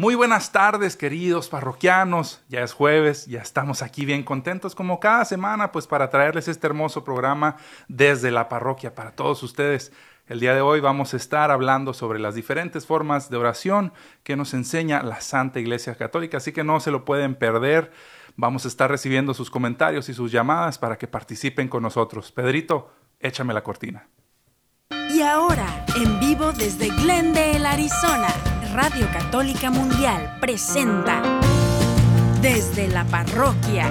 Muy buenas tardes, queridos parroquianos. Ya es jueves, ya estamos aquí bien contentos como cada semana, pues para traerles este hermoso programa desde la parroquia para todos ustedes. El día de hoy vamos a estar hablando sobre las diferentes formas de oración que nos enseña la Santa Iglesia Católica, así que no se lo pueden perder. Vamos a estar recibiendo sus comentarios y sus llamadas para que participen con nosotros. Pedrito, échame la cortina. Y ahora, en vivo desde Glendale, Arizona, Radio Católica Mundial presenta Desde la Parroquia.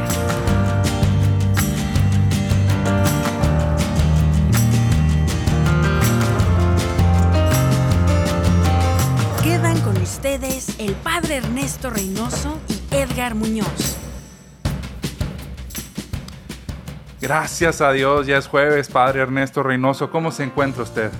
Quedan con ustedes el Padre Ernesto Reynoso y Edgar Muñoz. Gracias a Dios, ya es jueves, Padre Ernesto Reynoso. ¿Cómo se encuentra usted?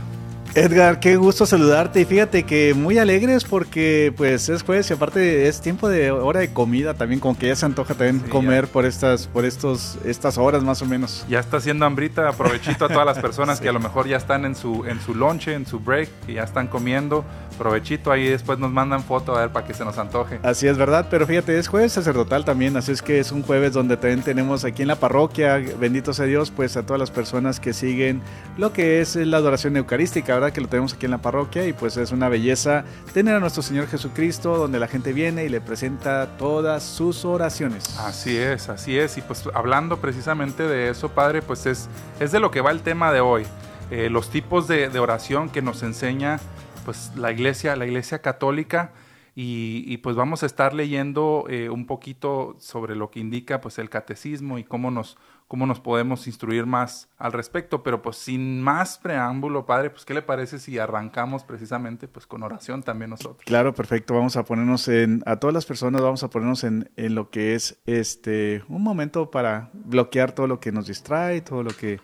Edgar, qué gusto saludarte y fíjate que muy alegres porque pues es jueves y aparte es tiempo de hora de comida también, como que ya se antoja también comer por estas por estos estas horas más o menos. Ya está haciendo hambrita, aprovechito a todas las personas que a lo mejor ya están en su en su lonche, en su break, que ya están comiendo, provechito ahí después nos mandan foto a ver para que se nos antoje. Así es verdad, pero fíjate, es jueves sacerdotal también, así es que es un jueves donde también tenemos aquí en la parroquia, bendito sea Dios, pues a todas las personas que siguen lo que es la adoración eucarística, ¿verdad? Que lo tenemos aquí en la parroquia y pues es una belleza tener a nuestro Señor Jesucristo donde la gente viene y le presenta todas sus oraciones. Así es, así es. Y pues hablando precisamente de eso, Padre, pues es, es de lo que va el tema de hoy. Eh, los tipos de, oración que nos enseña pues la iglesia, la iglesia católica. Y, y, pues vamos a estar leyendo eh, un poquito sobre lo que indica pues el catecismo y cómo nos, cómo nos podemos instruir más al respecto, pero pues sin más preámbulo, padre, pues qué le parece si arrancamos precisamente pues con oración también nosotros. Claro, perfecto, vamos a ponernos en, a todas las personas vamos a ponernos en, en lo que es este, un momento para bloquear todo lo que nos distrae, todo lo que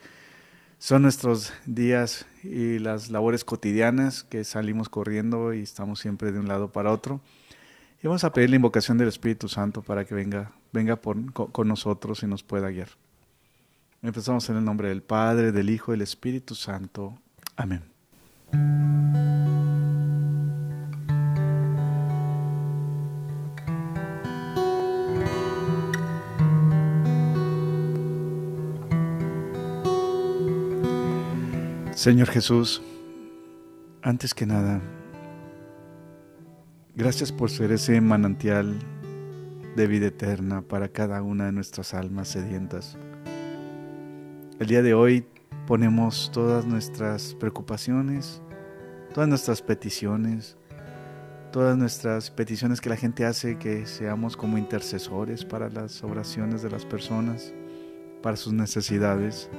son nuestros días y las labores cotidianas que salimos corriendo y estamos siempre de un lado para otro. Y vamos a pedir la invocación del Espíritu Santo para que venga, venga por, con, nosotros y nos pueda guiar. Empezamos en el nombre del Padre, del Hijo y del Espíritu Santo. Amén. Señor Jesús, antes que nada, gracias por ser ese manantial de vida eterna para cada una de nuestras almas sedientas. El día de hoy ponemos todas nuestras preocupaciones, todas nuestras peticiones, todas nuestras peticiones que la gente hace, que seamos como intercesores para las oraciones de las personas, para sus necesidades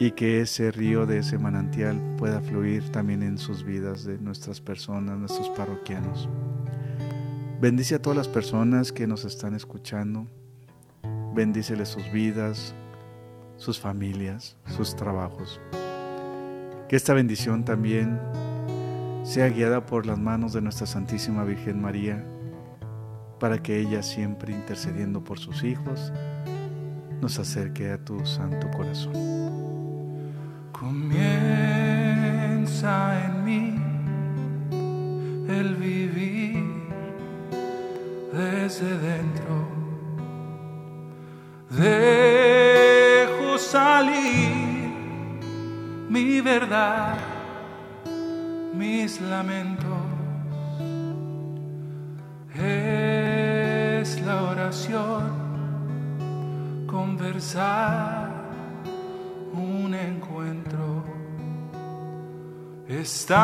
y que ese río de ese manantial pueda fluir también en sus vidas de nuestras personas, nuestros parroquianos. Bendice a todas las personas que nos están escuchando. Bendíceles sus vidas, sus familias, sus trabajos. Que esta bendición también sea guiada por las manos de nuestra Santísima Virgen María, para que ella siempre intercediendo por sus hijos, nos acerque a tu santo corazón. Comienza en mí el vivir desde dentro. Dejo salir mi verdad, mis lamentos. Es la oración, conversar un encuentro, estar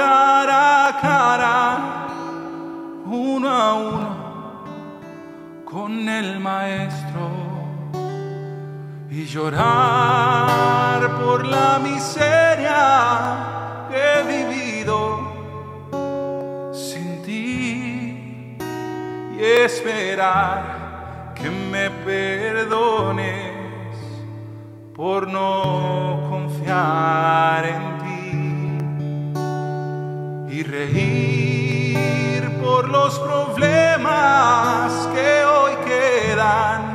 cara a cara, uno a uno, con el Maestro y llorar por la miseria que he vivido sin ti y esperar que me perdones por no confiar en ti y reír por los problemas que hoy quedan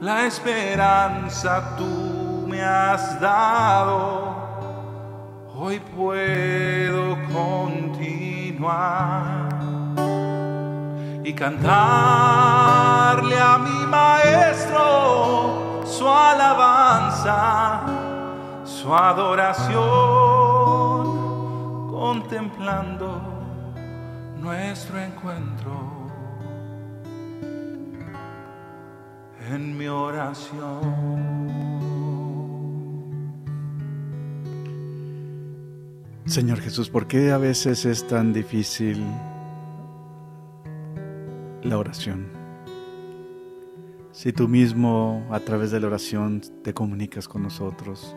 La esperanza tú me has dado, hoy puedo continuar y cantarle a mi maestro su alabanza, su adoración, contemplando nuestro encuentro. En mi oración. Señor Jesús, ¿por qué a veces es tan difícil la oración? Si tú mismo a través de la oración te comunicas con nosotros,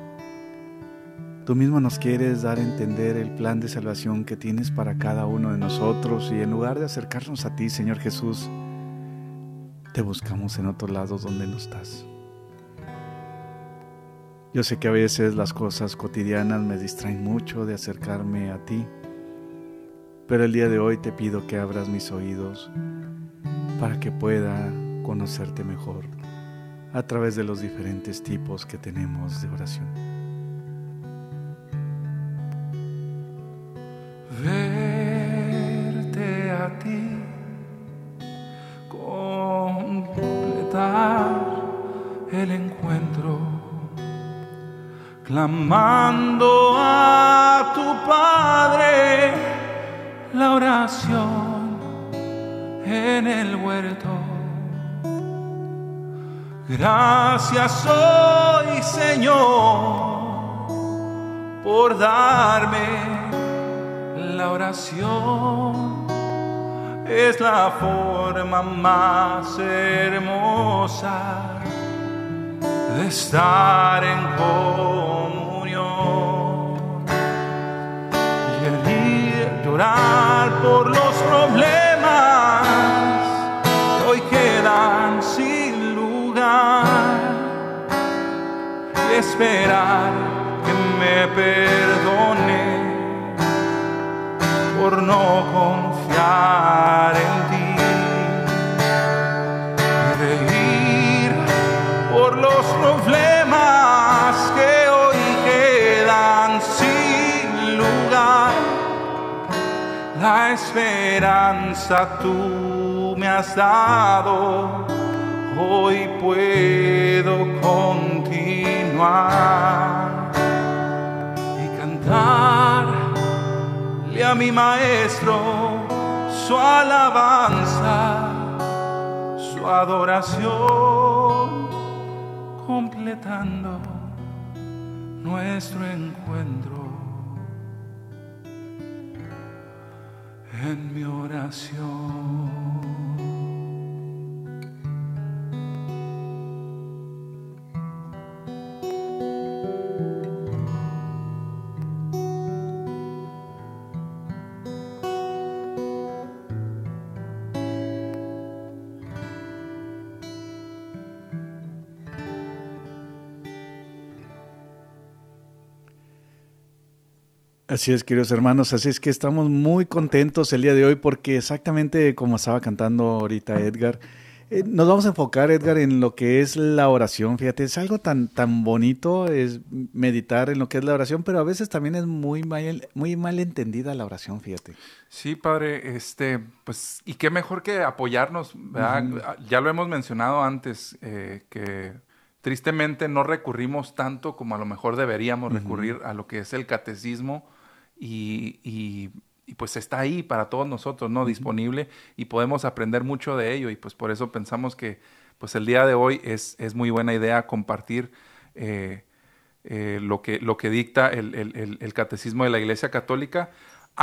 tú mismo nos quieres dar a entender el plan de salvación que tienes para cada uno de nosotros y en lugar de acercarnos a ti, Señor Jesús, te buscamos en otro lado donde no estás. Yo sé que a veces las cosas cotidianas me distraen mucho de acercarme a ti, pero el día de hoy te pido que abras mis oídos para que pueda conocerte mejor a través de los diferentes tipos que tenemos de oración. Verte a ti el encuentro, clamando a tu Padre la oración en el huerto. Gracias hoy, Señor, por darme la oración es la forma más hermosa de estar en comunión y el ir llorar por los problemas que hoy quedan sin lugar y esperar que me perdone por no confiar y reír por los problemas que hoy quedan sin lugar. La esperanza tú me has dado, hoy puedo continuar y cantar a mi maestro su alabanza, su adoración, completando nuestro encuentro en mi oración. Así es, queridos hermanos, así es que estamos muy contentos el día de hoy porque exactamente como estaba cantando ahorita Edgar, eh, nos vamos a enfocar, Edgar, en lo que es la oración. Fíjate, es algo tan, tan bonito es meditar en lo que es la oración, pero a veces también es muy mal, muy mal entendida la oración, fíjate. Sí, padre, este, pues, y qué mejor que apoyarnos, ¿verdad? Ya lo hemos mencionado antes, eh, que tristemente no recurrimos tanto como a lo mejor deberíamos recurrir a lo que es el catecismo y, pues está ahí para todos nosotros, ¿no? Disponible y podemos aprender mucho de ello y pues por eso pensamos que pues el día de hoy es, es muy buena idea compartir eh, eh, lo, que, lo que dicta el, catecismo de la Iglesia Católica.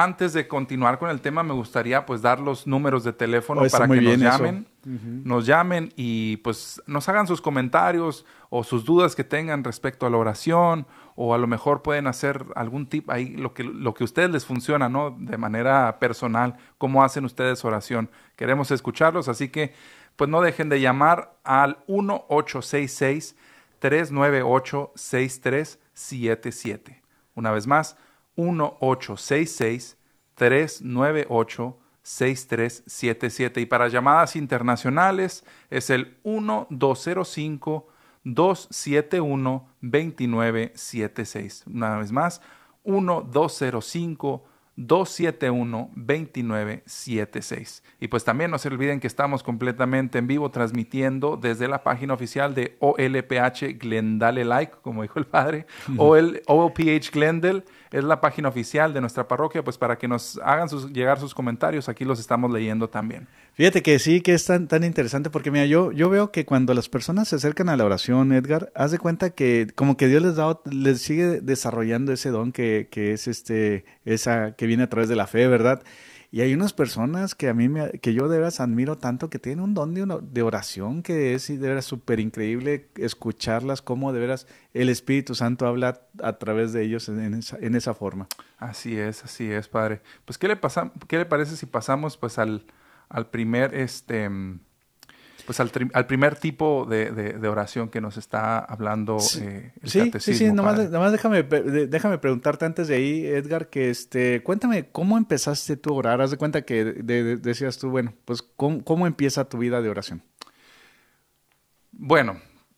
Antes de continuar con el tema, me gustaría pues dar los números de teléfono oh, para que nos llamen, nos llamen y pues nos hagan sus comentarios o sus dudas que tengan respecto a la oración o a lo mejor pueden hacer algún tip ahí, lo que, lo que a ustedes les funciona, ¿no? De manera personal, cómo hacen ustedes oración. Queremos escucharlos, así que pues no dejen de llamar al 1866 398 6377. Una vez más, 1866 398 6377 y para llamadas internacionales es el 1205 271-2976. Una vez más, 1205 271-2976. Y pues también no se olviden que estamos completamente en vivo transmitiendo desde la página oficial de OLPH Glendale Like, como dijo el padre, o el OLPH Glendale es la página oficial de nuestra parroquia, pues para que nos hagan llegar sus comentarios, aquí los estamos leyendo también. Fíjate que sí, que es tan, tan interesante, porque mira, yo, yo veo que cuando las personas se acercan a la oración, Edgar, haz de cuenta que como que Dios les da, les sigue desarrollando ese don que, que es este, esa, que viene a través de la fe, ¿verdad? Y hay unas personas que a mí, me, que yo de veras admiro tanto, que tienen un don de, de oración que es de veras súper increíble escucharlas, cómo de veras el Espíritu Santo habla a través de ellos en esa, en esa forma. Así es, así es, Padre. Pues, ¿qué le, pasa, qué le parece si pasamos pues al, al primer, este, pues al, al primer tipo de, de, oración que nos está hablando sí, eh, el sí, catecismo. Sí, sí, nomás, nomás, déjame, déjame preguntarte antes de ahí, Edgar, que este, cuéntame, ¿cómo empezaste tú a orar? Haz de cuenta que de, decías tú, bueno, pues, ¿cómo, ¿cómo, empieza tu vida de oración? Bueno,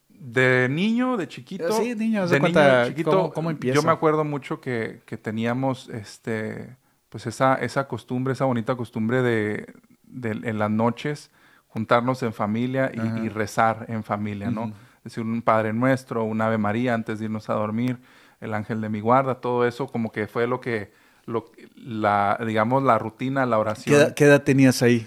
de niño, de chiquito. Sí, niño, de cuenta, niño chiquito. ¿cómo, ¿cómo, empieza? Yo me acuerdo mucho que, que teníamos, este, pues esa, esa costumbre, esa bonita costumbre de, de en las noches juntarnos en familia y, y rezar en familia, ¿no? Uh -huh. Es decir, un Padre Nuestro, un Ave María antes de irnos a dormir, el Ángel de mi guarda, todo eso como que fue lo que, lo, la, digamos, la rutina, la oración. ¿Qué edad, qué edad tenías ahí?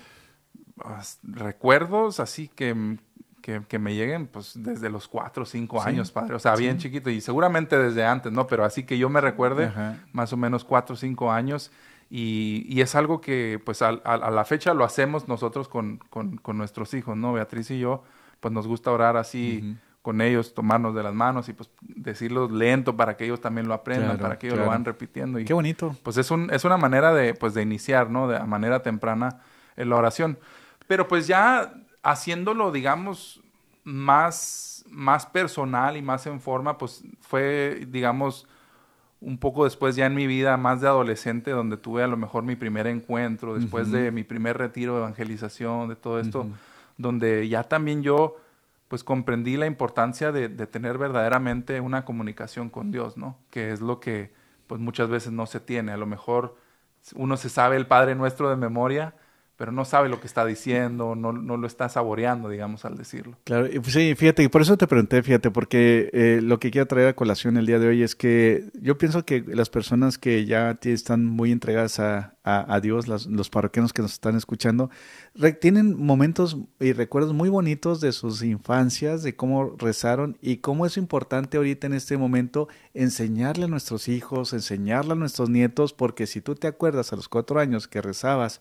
Recuerdos así que, que, que, me lleguen pues desde los cuatro o cinco Sí. años, padre. O sea, bien chiquito y seguramente desde antes, ¿no? Pero así que yo me recuerde Ajá. más o menos cuatro o cinco años y, y es algo que pues a, a- a la fecha lo hacemos nosotros con, con- con nuestros hijos, ¿no? Beatriz y yo, pues nos gusta orar así con ellos, tomarnos de las manos y pues decirlo lento para que ellos también lo aprendan, Claro, para que ellos claro. lo van repitiendo. Y, Qué bonito. pues es, un, es una manera de, pues, de iniciar, ¿no? De a manera temprana en la oración. Pero pues ya haciéndolo, digamos, más, más personal y más en forma, pues fue, digamos, un poco después ya en mi vida, más de adolescente, donde tuve a lo mejor mi primer encuentro, después de mi primer retiro de evangelización, de todo esto, donde ya también yo pues comprendí la importancia de, de tener verdaderamente una comunicación con Dios, ¿no? Que es lo que pues muchas veces no se tiene. A lo mejor uno se sabe el Padre Nuestro de memoria, pero no sabe lo que está diciendo, no, no lo está saboreando, digamos, al decirlo. Claro, pues sí, fíjate, y por eso te pregunté, fíjate, porque eh, lo que quiero traer a colación el día de hoy es que yo pienso que las personas que ya están muy entregadas a, a- Dios, los parroquianos que nos están escuchando, tienen momentos y recuerdos muy bonitos de sus infancias, de cómo rezaron y cómo es importante ahorita en este momento enseñarle a nuestros hijos, enseñarle a nuestros nietos, porque si tú te acuerdas a los cuatro años que rezabas,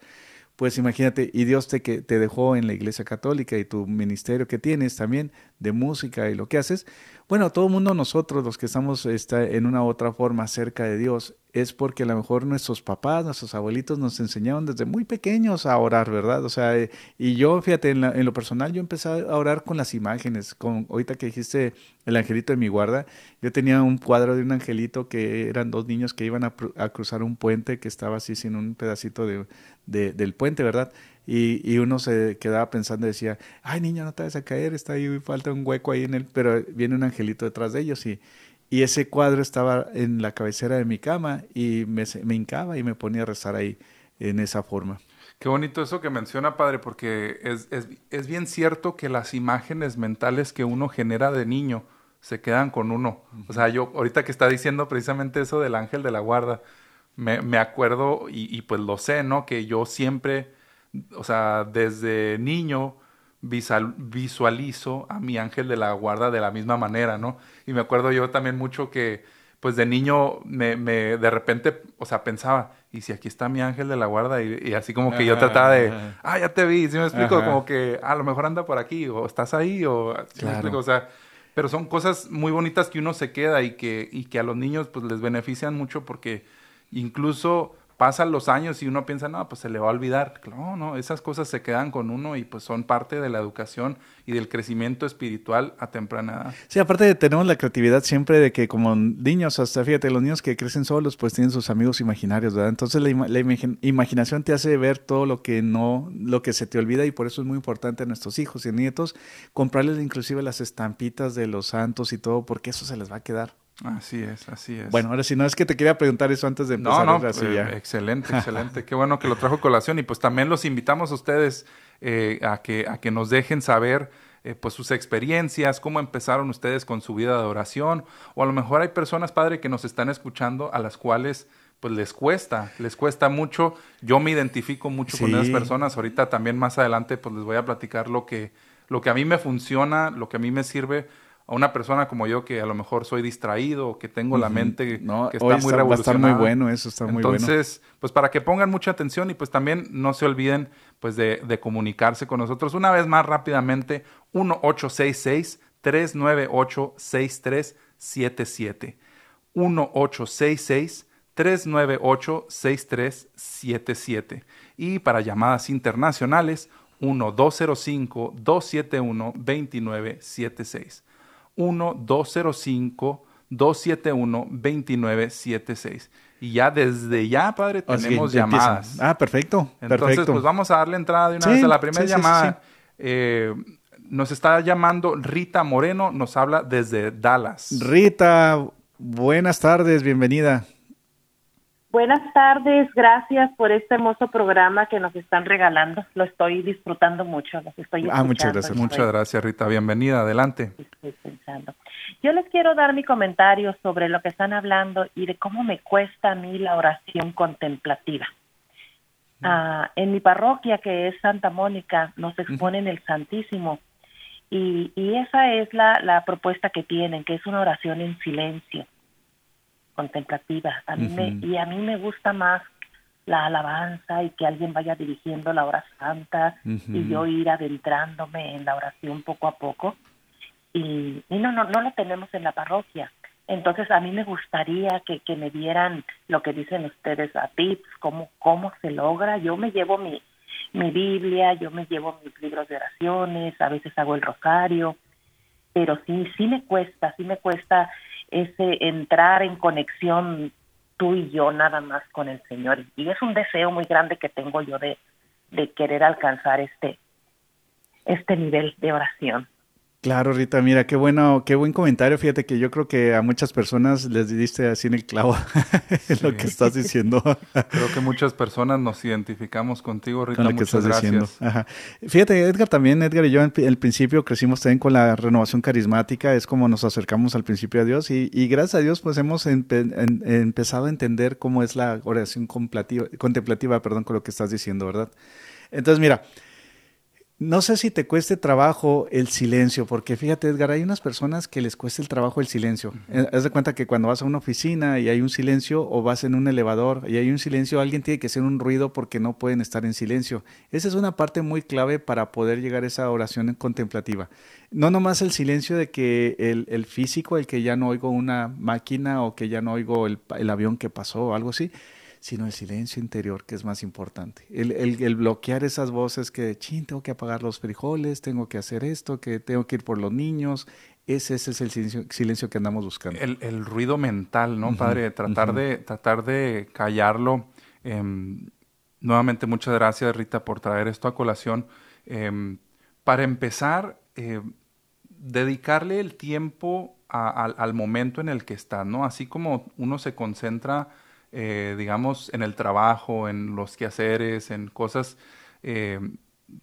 pues imagínate, y Dios te, que te dejó en la iglesia católica y tu ministerio que tienes también de música y lo que haces, bueno, todo el mundo nosotros los que estamos está, en una u otra forma cerca de Dios, es porque a lo mejor nuestros papás, nuestros abuelitos nos enseñaron desde muy pequeños a orar, ¿verdad? O sea, eh, y yo, fíjate, en, en lo personal yo empecé a orar con las imágenes, con ahorita que dijiste el angelito de mi guarda, yo tenía un cuadro de un angelito que eran dos niños que iban a, cruzar un puente que estaba así sin un pedacito de, de- del puente, ¿verdad? Y, y uno se quedaba pensando y decía, ay niño, no te vas a caer, está ahí, falta un hueco ahí en él, pero viene un angelito detrás de ellos y, y ese cuadro estaba en la cabecera de mi cama y me, hincaba y me ponía a rezar ahí en esa forma. Qué bonito eso que menciona, padre, porque es, es, es bien cierto que las imágenes mentales que uno genera de niño se quedan con uno. O sea, yo ahorita que está diciendo precisamente eso del ángel de la guarda, me, me acuerdo y, y pues lo sé, ¿no? Que yo siempre, o sea, desde niño visualizo a mi ángel de la guarda de la misma manera, ¿no? Y me acuerdo yo también mucho que, pues de niño, me, me de repente, o sea, pensaba, ¿y si aquí está mi ángel de la guarda? Y, y así como que yo trataba de, ajá. ah, ya te vi, ¿sí me explico? Ajá. Como que "Ah, a lo mejor anda por aquí, o estás ahí, o ¿sí me Claro. explico? O sea, pero son cosas muy bonitas que uno se queda y que, y que a los niños pues les benefician mucho porque incluso pasan los años y uno piensa, no, pues se le va a olvidar. No, no, esas cosas se quedan con uno y pues son parte de la educación y del crecimiento espiritual a temprana edad. Sí, aparte tenemos la creatividad siempre de que como niños, hasta fíjate, los niños que crecen solos pues tienen sus amigos imaginarios, ¿verdad? Entonces la, la imagi- imaginación te hace ver todo lo que no, lo que se te olvida y por eso es muy importante a nuestros hijos y nietos comprarles inclusive las estampitas de los santos y todo porque eso se les va a quedar. Así es, así es. Bueno, ahora si no es que te quería preguntar eso antes de empezar. No, no, eh, excelente, excelente. Qué bueno que lo trajo colación y pues también los invitamos a ustedes eh, a, que, a que nos dejen saber eh, pues sus experiencias, cómo empezaron ustedes con su vida de oración o a lo mejor hay personas, Padre, que nos están escuchando a las cuales pues les cuesta, les cuesta mucho. Yo me identifico mucho con esas personas. Ahorita también más adelante pues les voy a platicar lo que, lo que a mí me funciona, lo que a mí me sirve a una persona como yo que a lo mejor soy distraído o que tengo la mente que está muy revolucionada. Va a estar muy bueno, eso está muy bueno. Entonces, pues para que pongan mucha atención y pues también no se olviden pues de, de comunicarse con nosotros. Una vez más rápidamente, 1866 398 6377 1866 398-6377. Y para llamadas internacionales, 1-205-271-2976. 1-205-271-2976. Y ya desde ya, padre, tenemos llamadas. Ah, perfecto. Entonces, pues vamos a darle entrada de una vez a la primera llamada. Eh, nos está llamando Rita Moreno, nos habla desde Dallas. Rita, buenas tardes, bienvenida. Buenas tardes, gracias por este hermoso programa que nos están regalando. Lo estoy disfrutando mucho, los estoy Ah, muchas gracias. Muchas gracias, Rita. Bienvenida, adelante. Estoy pensando. Yo les quiero dar mi comentario sobre lo que están hablando y de cómo me cuesta a mí la oración contemplativa. Mm. Ah, en mi parroquia, que es Santa Mónica, nos exponen el Santísimo y, y esa es la, la propuesta que tienen, que es una oración en silencio contemplativa. A mí me, y a mí me gusta más la alabanza y que alguien vaya dirigiendo la hora santa y yo ir adentrándome en la oración poco a poco. Y, no, no, no lo tenemos en la parroquia. Entonces a mí me gustaría que, que me dieran lo que dicen ustedes a tips, cómo, cómo se logra. Yo me llevo mi, mi Biblia, yo me llevo mis libros de oraciones, a veces hago el rosario, pero sí, sí me cuesta, sí me cuesta ese entrar en conexión tú y yo nada más con el Señor. Y es un deseo muy grande que tengo yo de, de querer alcanzar este, este nivel de oración. Claro, Rita, mira, qué bueno, qué buen comentario. Fíjate que yo creo que a muchas personas les diste así en el clavo lo que estás diciendo. creo que muchas personas nos identificamos contigo, Rita. Con lo que estás diciendo. Fíjate, Edgar también, Edgar y yo en el principio crecimos también con la renovación carismática, es como nos acercamos al principio a Dios y, gracias a Dios pues hemos empezado a entender cómo es la oración contemplativa, perdón, con lo que estás diciendo, ¿verdad? Entonces, mira, no sé si te cueste trabajo el silencio, porque fíjate, Edgar, hay unas personas que les cuesta el trabajo el silencio. Eh, haz de cuenta que cuando vas a una oficina y hay un silencio, o vas en un elevador y hay un silencio, alguien tiene que hacer un ruido porque no pueden estar en silencio. Esa es una parte muy clave para poder llegar a esa oración contemplativa. No nomás el silencio de que el, físico, el que ya no oigo una máquina o que ya no oigo el, el avión que pasó o algo así, sino el silencio interior, que es más importante. El, bloquear esas voces que, chin, tengo que apagar los frijoles, tengo que hacer esto, que tengo que ir por los niños. Ese, ese es el silencio, que andamos buscando. El, ruido mental, ¿no, padre? Tratar, de, tratar de callarlo. Em, nuevamente, muchas gracias, Rita, por traer esto a colación. Em, para empezar, eh, dedicarle el tiempo al momento en el que está, ¿no? Así como uno se concentra eh, digamos, en el trabajo, en los quehaceres, en cosas, eh,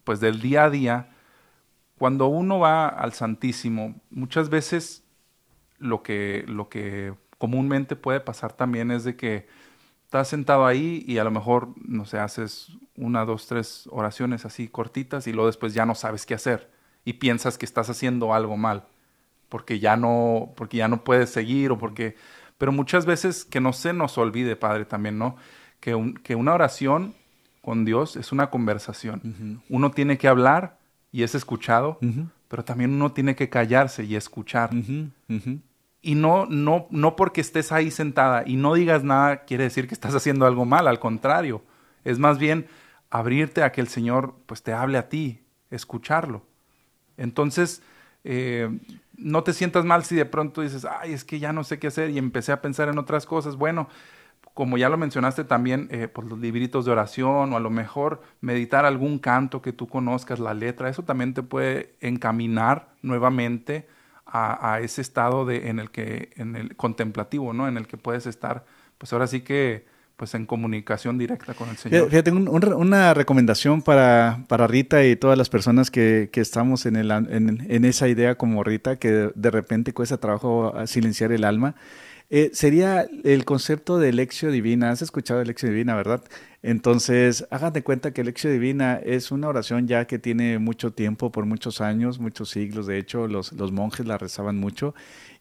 pues del día a día, cuando uno va al Santísimo, muchas veces lo que, lo que comúnmente puede pasar también es de que estás sentado ahí y a lo mejor, no sé, haces una, dos, tres oraciones así cortitas y luego después ya no sabes qué hacer y piensas que estás haciendo algo mal porque ya no, porque ya no puedes seguir o porque pero muchas veces que no se nos olvide, Padre, también, ¿no? Que, que una oración con Dios es una conversación. Uno tiene que hablar y es escuchado, pero también uno tiene que callarse y escuchar. Y no, no, no porque estés ahí sentada y no digas nada quiere decir que estás haciendo algo mal, al contrario. Es más bien abrirte a que el Señor pues te hable a ti, escucharlo. Entonces, eh, no te sientas mal si de pronto dices, ay, es que ya no sé qué hacer y empecé a pensar en otras cosas. Bueno, como ya lo mencionaste también, eh, pues los libritos de oración o a lo mejor meditar algún canto que tú conozcas, la letra, eso también te puede encaminar nuevamente a, ese estado de, en el que, en el contemplativo, ¿no? En el que puedes estar, pues ahora sí que, pues en comunicación directa con el Señor. Fíjate, una recomendación para, para, Rita y todas las personas que, que estamos en, el, en, en, esa idea como Rita, que de repente cuesta trabajo silenciar el alma. Eh, sería el concepto de lección divina. ¿Has escuchado lección divina, verdad? Entonces, háganse cuenta que lección divina es una oración ya que tiene mucho tiempo, por muchos años, muchos siglos. De hecho, los, los monjes la rezaban mucho.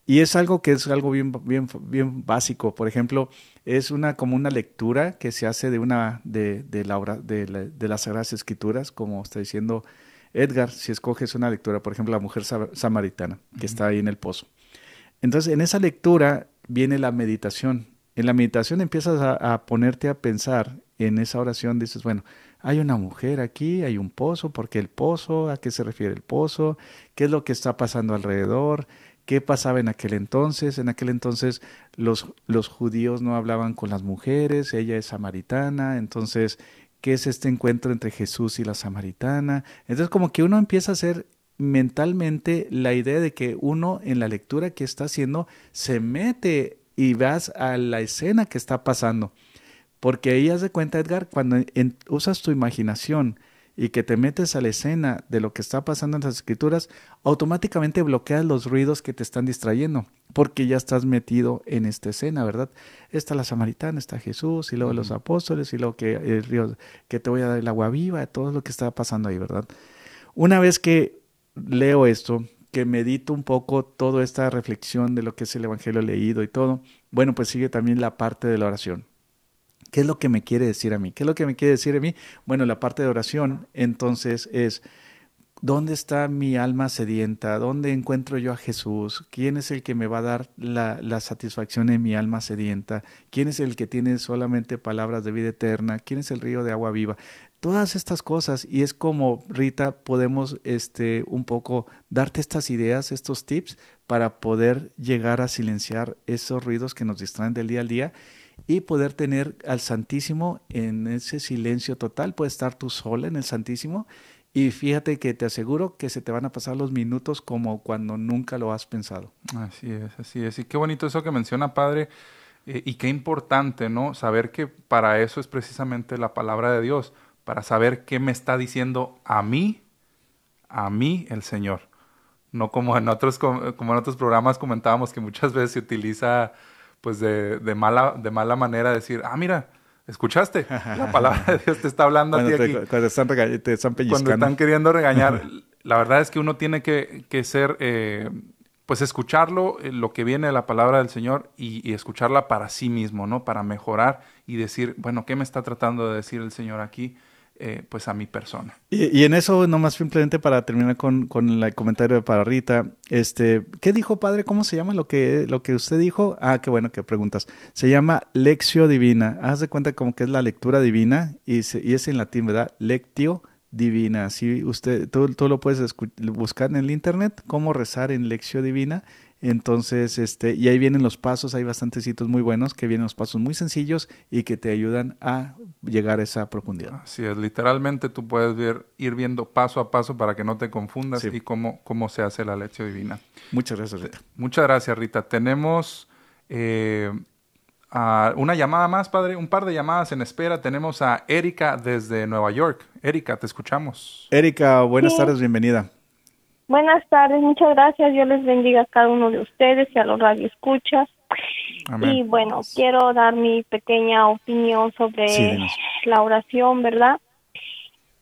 Y es algo que es algo bien, bien, bien básico. Por ejemplo, es una como una lectura que se hace de una de, de, la, de, de las Sagradas Escrituras, como está diciendo Edgar, si escoges una lectura, por ejemplo, la mujer samaritana, que está ahí en el pozo. Entonces, en esa lectura viene la meditación. En la meditación empiezas a, ponerte a pensar en esa oración, dices, bueno, hay una mujer aquí, hay un pozo, ¿por qué el pozo? ¿A qué se refiere el pozo? ¿Qué es lo que está pasando alrededor? ¿Qué pasaba en aquel entonces? En aquel entonces los, los judíos no hablaban con las mujeres, ella es samaritana, entonces, ¿qué es este encuentro entre Jesús y la samaritana? Entonces como que uno empieza a hacer mentalmente la idea de que uno en la lectura que está haciendo se mete y vas a la escena que está pasando. Porque ahí haz de cuenta, Edgar, cuando usas tu imaginación y que te metes a la escena de lo que está pasando en las escrituras, automáticamente bloqueas los ruidos que te están distrayendo, porque ya estás metido en esta escena, ¿verdad? Está la samaritana, está Jesús, y luego los apóstoles, y luego que el río, que te voy a dar el agua viva, todo lo que está pasando ahí, ¿verdad? Una vez que leo esto, que medito un poco toda esta reflexión de lo que es el Evangelio leído y todo, bueno, pues sigue también la parte de la oración. ¿Qué es lo que me quiere decir a mí? ¿Qué es lo que me quiere decir a mí? Bueno, la parte de oración entonces es, ¿dónde está mi alma sedienta? ¿Dónde encuentro yo a Jesús? ¿Quién es el que me va a dar la, satisfacción en mi alma sedienta? ¿Quién es el que tiene solamente palabras de vida eterna? ¿Quién es el río de agua viva? todas estas cosas y es como Rita podemos este un poco darte estas ideas, estos tips para poder llegar a silenciar esos ruidos que nos distraen del día al día y poder tener al Santísimo en ese silencio total, puedes estar tú sola en el Santísimo y fíjate que te aseguro que se te van a pasar los minutos como cuando nunca lo has pensado. Así es, así es. Y qué bonito eso que menciona, Padre. Eh, y qué importante, ¿no? Saber que para eso es precisamente la palabra de Dios para saber qué me está diciendo a mí, a mí el Señor. No como en otros, como en otros programas comentábamos que muchas veces se utiliza pues de, de, mala, de mala manera decir, ah, mira, ¿escuchaste? La palabra de Dios te está hablando a ti aquí. Cuando están, te están pellizcando. Cuando están queriendo regañar. la verdad es que uno tiene que, que ser, eh, pues escucharlo, eh, lo que viene de la palabra del Señor y, y, escucharla para sí mismo, ¿no? Para mejorar y decir, bueno, ¿qué me está tratando de decir el Señor aquí? Eh, pues a mi persona. Y, en eso, nomás simplemente para terminar con, con el comentario de Rita, este, ¿qué dijo padre? ¿Cómo se llama lo que, lo que usted dijo? Ah, qué bueno que preguntas. Se llama Lectio Divina. Haz de cuenta como que es la lectura divina y, y es en latín, ¿verdad? Lectio Divina. Si usted, tú, tú lo puedes buscar en el internet, cómo rezar en Lectio Divina entonces, este, y ahí vienen los pasos, hay bastantes sitios muy buenos que vienen los pasos muy sencillos y que te ayudan a llegar a esa profundidad. Así es, literalmente tú puedes ver, ir viendo paso a paso para que no te confundas y cómo, cómo se hace la leche divina. Muchas gracias, Rita. Muchas gracias, Rita. Tenemos eh, una llamada más, padre, un par de llamadas en espera. Tenemos a Erika desde Nueva York. Erika, te escuchamos. Erika, buenas tardes, bienvenida. Buenas tardes, muchas gracias. Dios les bendiga a cada uno de ustedes y a los radioescuchas. Y bueno, quiero dar mi pequeña opinión sobre la oración, ¿verdad?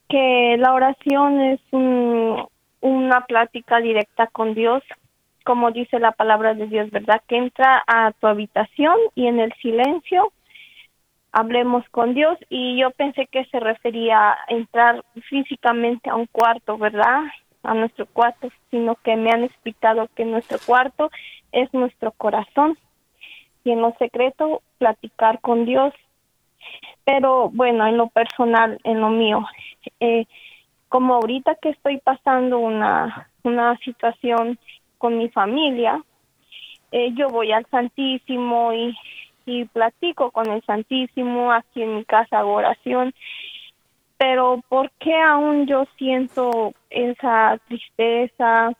Que la oración es una plática directa con Dios, como dice la palabra de Dios, ¿verdad? Que entra a tu habitación y en el silencio hablemos con Dios y yo pensé que se refería a entrar físicamente a un cuarto, ¿verdad? A nuestro cuarto, sino que me han explicado que nuestro cuarto es nuestro corazón y en lo secreto platicar con Dios. Pero bueno, en lo personal, en lo mío, eh, como ahorita que estoy pasando una, una situación con mi familia, eh, yo voy al Santísimo y, y platico con el Santísimo, aquí en mi casa hago oración pero ¿por qué aún yo siento esa tristeza,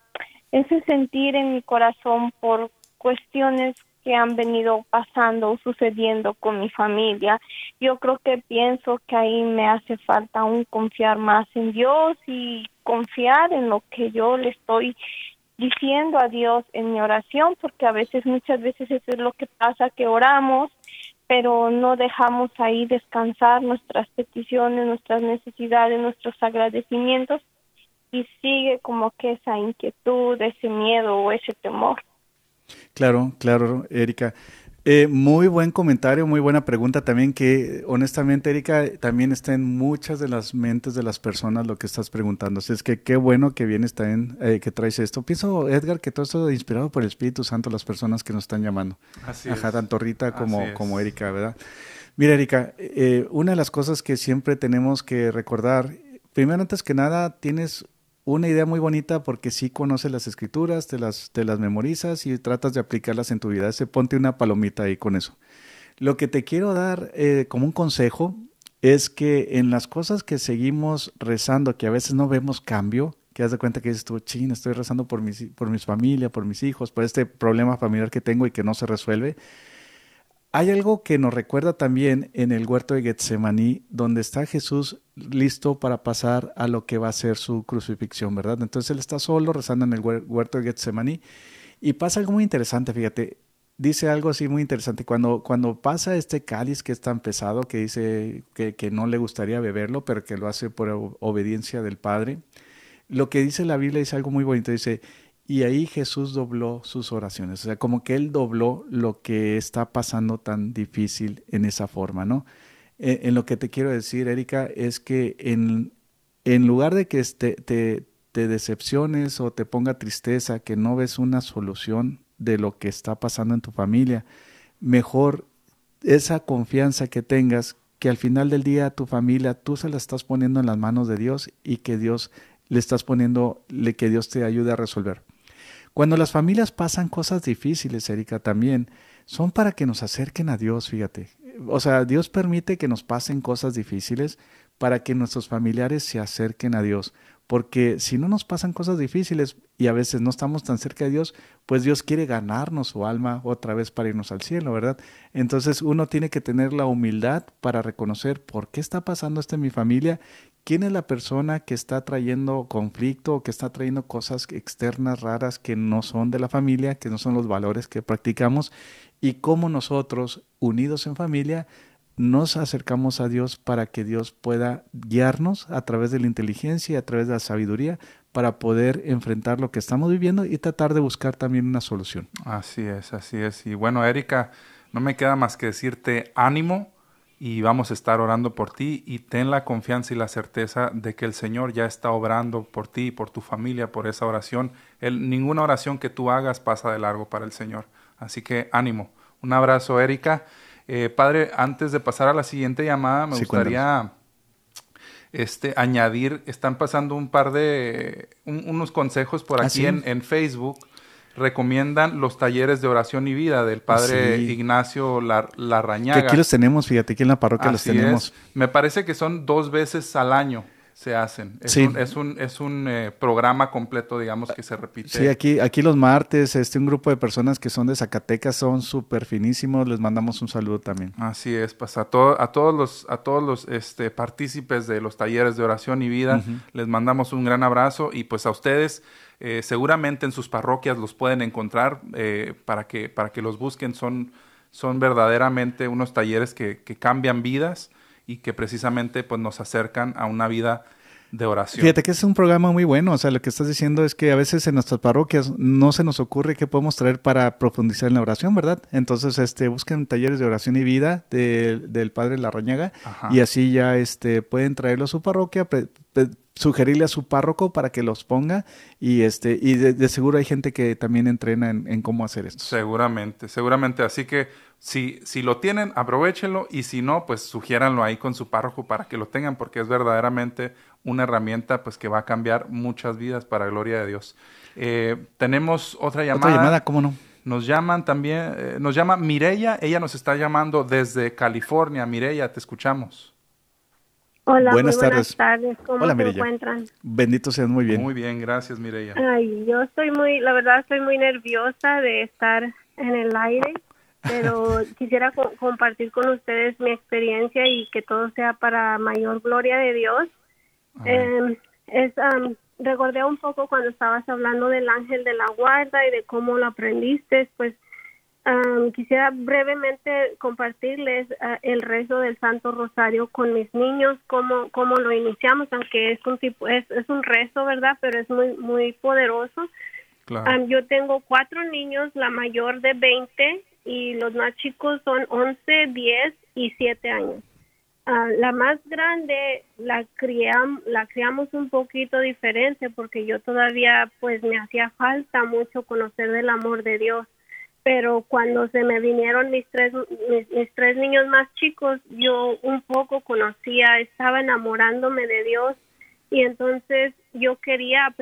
ese sentir en mi corazón por cuestiones que han venido pasando o sucediendo con mi familia. Yo creo que pienso que ahí me hace falta aún confiar más en Dios y confiar en lo que yo le estoy diciendo a Dios en mi oración, porque a veces, muchas veces eso es lo que pasa, que oramos, pero no dejamos ahí descansar nuestras peticiones, nuestras necesidades, nuestros agradecimientos y sigue como que esa inquietud, ese miedo o ese temor. Claro, claro, Erika. Eh, muy buen comentario, muy buena pregunta también que honestamente Erika también está en muchas de las mentes de las personas lo que estás preguntando. Así es que qué bueno que vienes también, eh, que traes esto. Pienso, Edgar, que todo esto es inspirado por el Espíritu Santo, las personas que nos están llamando. Así Ajá, tanto Rita como, como Erika, ¿verdad? Mira, Erika, eh, una de las cosas que siempre tenemos que recordar, primero antes que nada, tienes una idea muy bonita porque sí conoces las escrituras, te las, te las memorizas y tratas de aplicarlas en tu vida. Ese ponte una palomita ahí con eso. Lo que te quiero dar eh, como un consejo es que en las cosas que seguimos rezando, que a veces no vemos cambio, que das de cuenta que dices tú, ching, estoy rezando por, mis, por mi familia, por mis hijos, por este problema familiar que tengo y que no se resuelve, hay algo que nos recuerda también en el huerto de Getsemaní, donde está Jesús listo para pasar a lo que va a ser su crucifixión, ¿verdad? Entonces él está solo rezando en el huerto de Getsemaní. Y pasa algo muy interesante, fíjate, dice algo así muy interesante, cuando, cuando pasa este cáliz que es tan pesado, que dice que, que no le gustaría beberlo, pero que lo hace por obediencia del Padre, lo que dice la Biblia dice algo muy bonito, dice, y ahí Jesús dobló sus oraciones, o sea, como que Él dobló lo que está pasando tan difícil en esa forma, ¿no? Eh, en, lo que te quiero decir, Erika, es que en, en lugar de que te, te, te decepciones o te ponga tristeza, que no ves una solución de lo que está pasando en tu familia, mejor esa confianza que tengas que al final del día tu familia tú se la estás poniendo en las manos de Dios y que Dios le estás poniendo, que Dios te ayude a resolver. Cuando las familias pasan cosas difíciles, Erika, también son para que nos acerquen a Dios, fíjate. O sea, Dios permite que nos pasen cosas difíciles para que nuestros familiares se acerquen a Dios. Porque si no nos pasan cosas difíciles y a veces no estamos tan cerca de Dios, pues Dios quiere ganarnos su alma otra vez para irnos al cielo, ¿verdad? Entonces uno tiene que tener la humildad para reconocer por qué está pasando esto en mi familia ¿Quién es la persona que está trayendo conflicto o que está trayendo cosas externas raras que no son de la familia, que no son los valores que practicamos? Y cómo nosotros, unidos en familia, nos acercamos a Dios para que Dios pueda guiarnos a través de la inteligencia y a través de la sabiduría para poder enfrentar lo que estamos viviendo y tratar de buscar también una solución. Así es, así es. Y bueno, Erika, no me queda más que decirte ánimo y vamos a estar orando por ti y ten la confianza y la certeza de que el Señor ya está obrando por ti, por tu familia, por esa oración. ninguna oración que tú hagas pasa de largo para el Señor. Así que ánimo. Un abrazo, Erika. Eh, padre, antes de pasar a la siguiente llamada, me gustaría este, añadir, están pasando un par de, unos consejos por aquí en, en Facebook recomiendan los talleres de oración y vida del padre Ignacio Larrañaga. Que aquí los tenemos, fíjate, aquí en la parroquia los tenemos. Me parece que son dos veces al año se hacen. Es un, es un, es un eh, programa completo, digamos, que se repite. Sí, aquí, aquí los martes, este, un grupo de personas que son de Zacatecas son súper finísimos, les mandamos un saludo también. Así es, pues a, a todos los, a todos los este, partícipes de los talleres de oración y vida, les mandamos un gran abrazo y pues a ustedes eh, seguramente en sus parroquias los pueden encontrar eh, para, que, para que los busquen. Son, son verdaderamente unos talleres que, que cambian vidas y que precisamente pues, nos acercan a una vida de oración. Fíjate que es un programa muy bueno, o sea, lo que estás diciendo es que a veces en nuestras parroquias no se nos ocurre qué podemos traer para profundizar en la oración, ¿verdad? Entonces, este, busquen talleres de oración y vida del Padre Larrañaga y así ya este, pueden traerlo a su parroquia, sugerirle a su párroco para que los ponga y este y de, seguro hay gente que también entrena en, cómo hacer esto. Seguramente, seguramente. Así que si, si lo tienen, aprovechenlo y si no, pues sugiéranlo ahí con su párroco para que lo tengan porque es verdaderamente una herramienta pues que va a cambiar muchas vidas para gloria de Dios. Eh, tenemos otra llamada. Otra llamada, ¿cómo no? Nos llaman también, eh, nos llama Mireya, ella nos está llamando desde California. Mireya, te escuchamos. Hola, buenas, tardes. ¿Cómo se encuentran? Bendito sean muy bien. Muy bien, gracias, Mireya. Ay, yo estoy muy, la verdad, estoy muy nerviosa de estar en el aire, pero quisiera compartir con ustedes mi experiencia y que todo sea para mayor gloria de Dios. Eh, es, recordé un poco cuando estabas hablando del ángel de la guarda y de cómo lo aprendiste, pues quisiera brevemente compartirles ah, el rezo del Santo Rosario con mis niños, cómo, cómo lo iniciamos, aunque es un tipo, es, es un rezo, ¿verdad? Pero es muy, muy poderoso. yo tengo cuatro niños, la mayor de 20 y los más chicos son 11, 10 y 7 años. La más grande la criam, la criamos un poquito diferente porque yo todavía pues me hacía falta mucho conocer del amor de Dios pero cuando se me vinieron mis tres mis, tres niños más chicos yo un poco conocía estaba enamorándome de Dios y entonces yo quería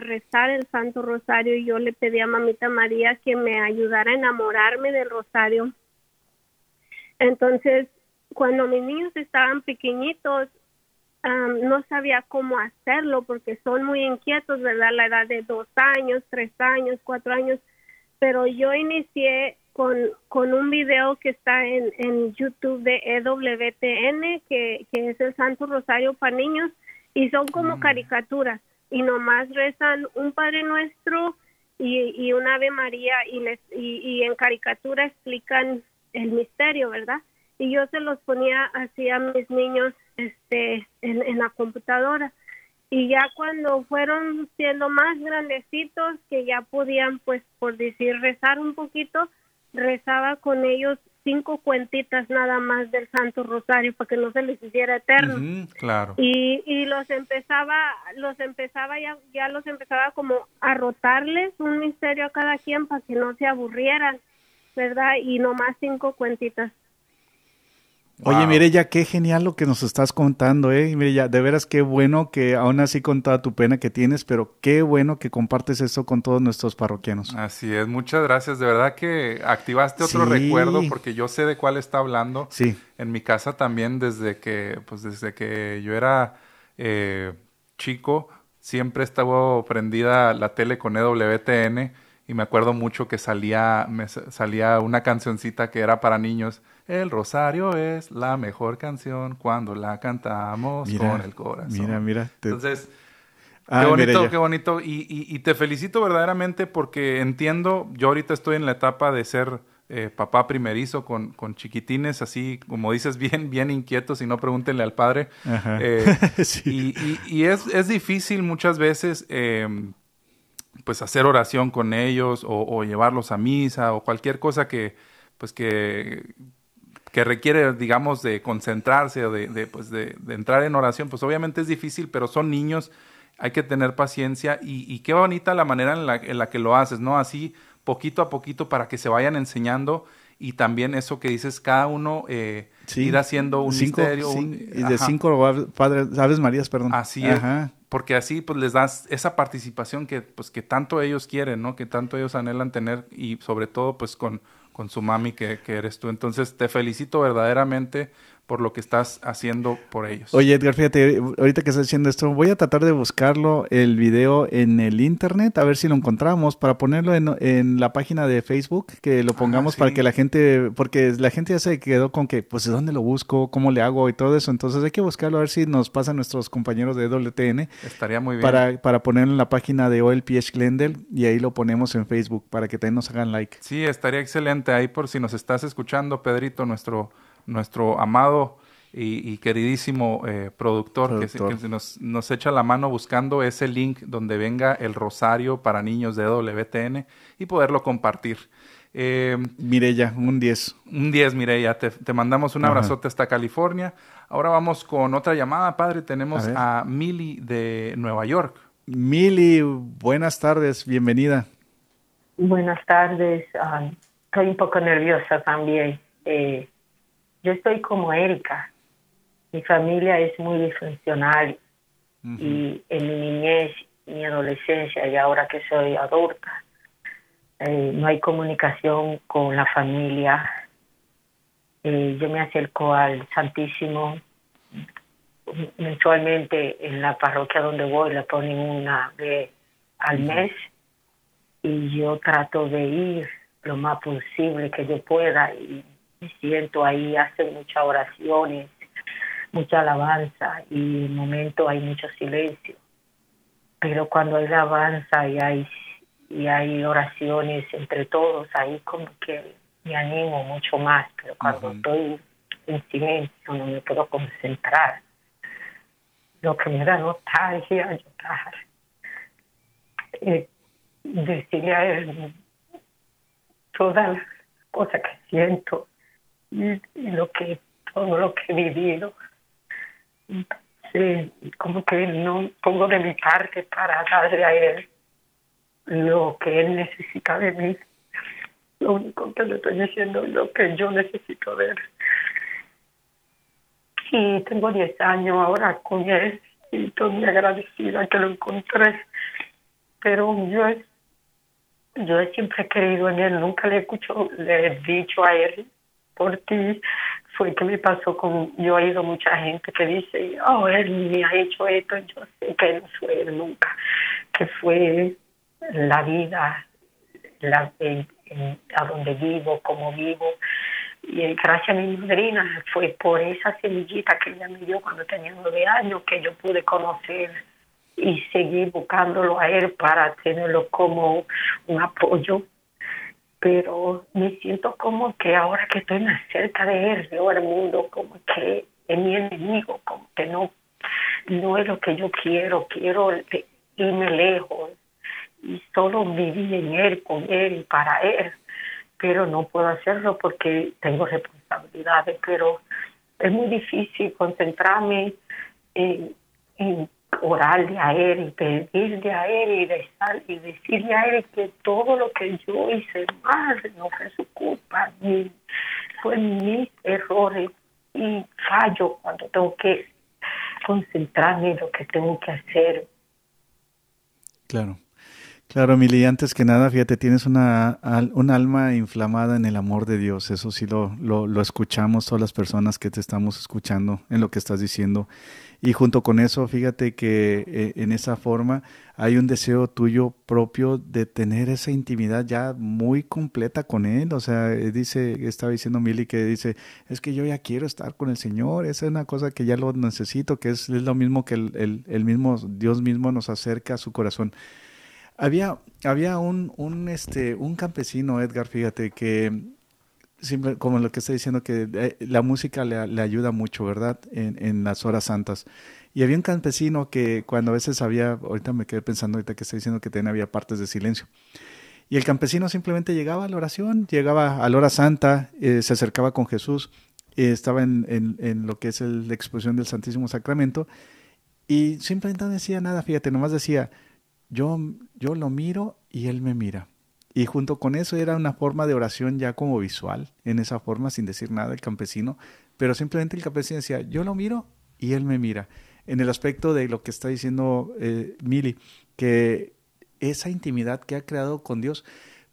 rezar el Santo Rosario y yo le pedí a mamita María que me ayudara a enamorarme del Rosario entonces cuando mis niños estaban pequeñitos no sabía cómo hacerlo porque son muy inquietos, ¿verdad? La edad de dos años, tres años, cuatro años pero yo inicié con, con un video que está en, en YouTube de EWTN, que, que es el Santo Rosario para niños, y son como mm. caricaturas, y nomás rezan un Padre Nuestro y, y un Ave María, y, les, y, y en caricatura explican el misterio, ¿verdad? Y yo se los ponía así a mis niños este, en, en la computadora y ya cuando fueron siendo más grandecitos que ya podían pues por decir rezar un poquito rezaba con ellos cinco cuentitas nada más del Santo Rosario para que no se les hiciera eterno. Claro. Y, y los empezaba los empezaba ya ya los empezaba como a rotarles un misterio a cada quien para que no se aburrieran verdad y no más cinco cuentitas Oye, mire ya qué genial lo que nos estás contando, ¿eh? Mire ya, de veras qué bueno que aún así con toda tu pena que tienes, pero qué bueno que compartes eso con todos nuestros parroquianos. Así es, muchas gracias. De verdad que activaste otro recuerdo porque yo sé de cuál está hablando. Sí. En mi casa también desde que, pues desde que yo era eh, chico, siempre estaba prendida la tele con EWTN y me acuerdo mucho que salía, me salía una cancioncita que era para niños el Rosario es la mejor canción cuando la cantamos con el corazón. Mira, mira. Entonces, qué bonito, qué bonito. Y, te felicito verdaderamente porque entiendo, yo ahorita estoy en la etapa de ser eh, papá primerizo con, con, chiquitines, así como dices, bien, bien inquietos y no pregúntenle al padre. Eh, y, es, es, difícil muchas veces. Em, pues hacer oración con ellos o, o llevarlos a misa o cualquier cosa que pues que, que requiere, digamos, de concentrarse o de, pues de, entrar en oración, pues obviamente es difícil, pero son niños, hay que tener paciencia y, qué bonita la manera en la, en la, que lo haces, ¿no? Así, poquito a poquito, para que se vayan enseñando y también eso que dices, cada uno eh, ir haciendo un misterio. y de cinco padres, Aves Marías, perdón. Así es. Porque así pues les das esa participación que pues que tanto ellos quieren, ¿no? Que tanto ellos anhelan tener y sobre todo pues con con su mami que, que, eres tú. Entonces te felicito verdaderamente por lo que estás haciendo por ellos. Oye, Edgar, fíjate, ahorita que estás diciendo esto, voy a tratar de buscarlo, el video en el internet, a ver si lo encontramos, para ponerlo en, en la página de Facebook, que lo ah, pongamos para que la gente, porque la gente ya se quedó con que, pues, ¿de dónde lo busco? ¿Cómo le hago? Y todo eso. Entonces hay que buscarlo, a ver si nos pasan nuestros compañeros de WTN. Estaría muy bien. Para, para ponerlo en la página de OLPH Glendale y ahí lo ponemos en Facebook para que también nos hagan like. Sí, estaría excelente. Ahí por si nos estás escuchando, Pedrito, nuestro nuestro amado y, queridísimo eh, productor, que, nos, nos, echa la mano buscando ese link donde venga el rosario para niños de WTN y poderlo compartir. Eh, Mireya, un 10. Un 10, Mireya. Te, te mandamos un abrazote hasta California. Ahora vamos con otra llamada, padre. Tenemos a, Mili de Nueva York. Mili, buenas tardes, bienvenida. Buenas tardes. Ah, estoy un poco nerviosa también. Eh, yo estoy como Erika. Mi familia es muy disfuncional y en mi niñez, mi adolescencia y ahora que soy adulta, eh, no hay comunicación con la familia. Eh, yo me acerco al Santísimo mensualmente en la parroquia donde voy la ponen una vez al mes y yo trato de ir lo más posible que yo pueda y siento ahí, hacen muchas oraciones, mucha alabanza y en momento hay mucho silencio. Pero cuando hay alabanza y hay, y hay oraciones entre todos, ahí como que me animo mucho más, pero cuando estoy en silencio no me puedo concentrar. Lo que me da nostalgia llorar. Eh, decirle a él todas las cosas que siento y, lo que todo lo que he vivido. Como que no pongo de mi parte para darle a él lo que él necesita de mí. Lo único que le estoy diciendo es lo que yo necesito de él. Y tengo 10 años ahora con él y estoy muy agradecida que lo encontré. Pero yo yo siempre he creído en él, nunca le he, escuchado, le he dicho a él por ti. Fue que me pasó con, yo he oído mucha gente que dice, oh, él me ha hecho esto, yo sé que no fue él nunca, que fue la vida, la, a donde vivo, como vivo. Y gracias a mi madrina fue por esa semillita que ella me dio cuando tenía nueve años que yo pude conocer y seguir buscándolo a él para tenerlo como un apoyo. Pero me siento como que ahora que estoy más cerca de él, veo el mundo como que es mi enemigo, como que no, no es lo que yo quiero, quiero irme lejos. Y solo vivir en él, con él y para él, pero no puedo hacerlo porque tengo responsabilidades, pero es muy difícil concentrarme en, en orarle a Él y pedirle a Él y, y decirle a Él que todo lo que yo hice mal no fue su culpa, ni fue mis errores y fallo cuando tengo que concentrarme en lo que tengo que hacer. Claro. Claro, Mili, antes que nada, fíjate, tienes una, un alma inflamada en el amor de Dios. Eso sí lo, lo, escuchamos todas las personas que te estamos escuchando en lo que estás diciendo. Y junto con eso, fíjate que eh, en esa forma hay un deseo tuyo propio de tener esa intimidad ya muy completa con Él. O sea, eh, dice, estaba diciendo Mili que dice, es que yo ya quiero estar con el Señor, esa es una cosa que ya lo necesito, que es, lo mismo que el, el, mismo Dios mismo nos acerca a su corazón. Había, había un, un, este, un campesino, Edgar, fíjate, que como lo que está diciendo, que eh, la música le, ayuda mucho, ¿verdad? En, en, las horas santas. Y había un campesino que cuando a veces había, ahorita me quedé pensando, ahorita que está diciendo que también había partes de silencio. Y el campesino simplemente llegaba a la oración, llegaba a la hora santa, eh, se acercaba con Jesús, eh, estaba en, en, en, lo que es la exposición del Santísimo Sacramento, y simplemente no decía nada, fíjate, nomás decía, yo, yo lo miro y él me mira. Y junto con eso era una forma de oración ya como visual, en esa forma, sin decir nada el campesino, pero simplemente el campesino decía, yo lo miro y él me mira. En el aspecto de lo que está diciendo eh, Mili, que esa intimidad que ha creado con Dios,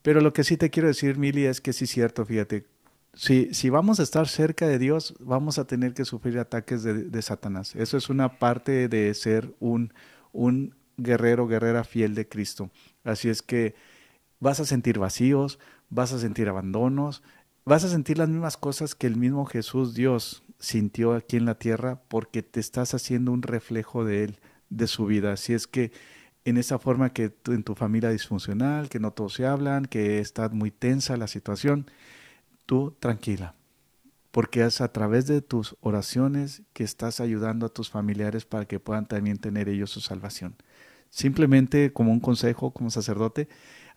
pero lo que sí te quiero decir, Mili, es que sí es cierto, fíjate, si, si vamos a estar cerca de Dios, vamos a tener que sufrir ataques de, de Satanás. Eso es una parte de ser un, un guerrero, guerrera fiel de Cristo. Así es que vas a sentir vacíos, vas a sentir abandonos, vas a sentir las mismas cosas que el mismo Jesús Dios sintió aquí en la tierra porque te estás haciendo un reflejo de Él, de su vida. Así es que en esa forma que en tu familia disfuncional, que no todos se hablan, que está muy tensa la situación, tú tranquila, porque es a través de tus oraciones que estás ayudando a tus familiares para que puedan también tener ellos su salvación. Simplemente como un consejo como sacerdote,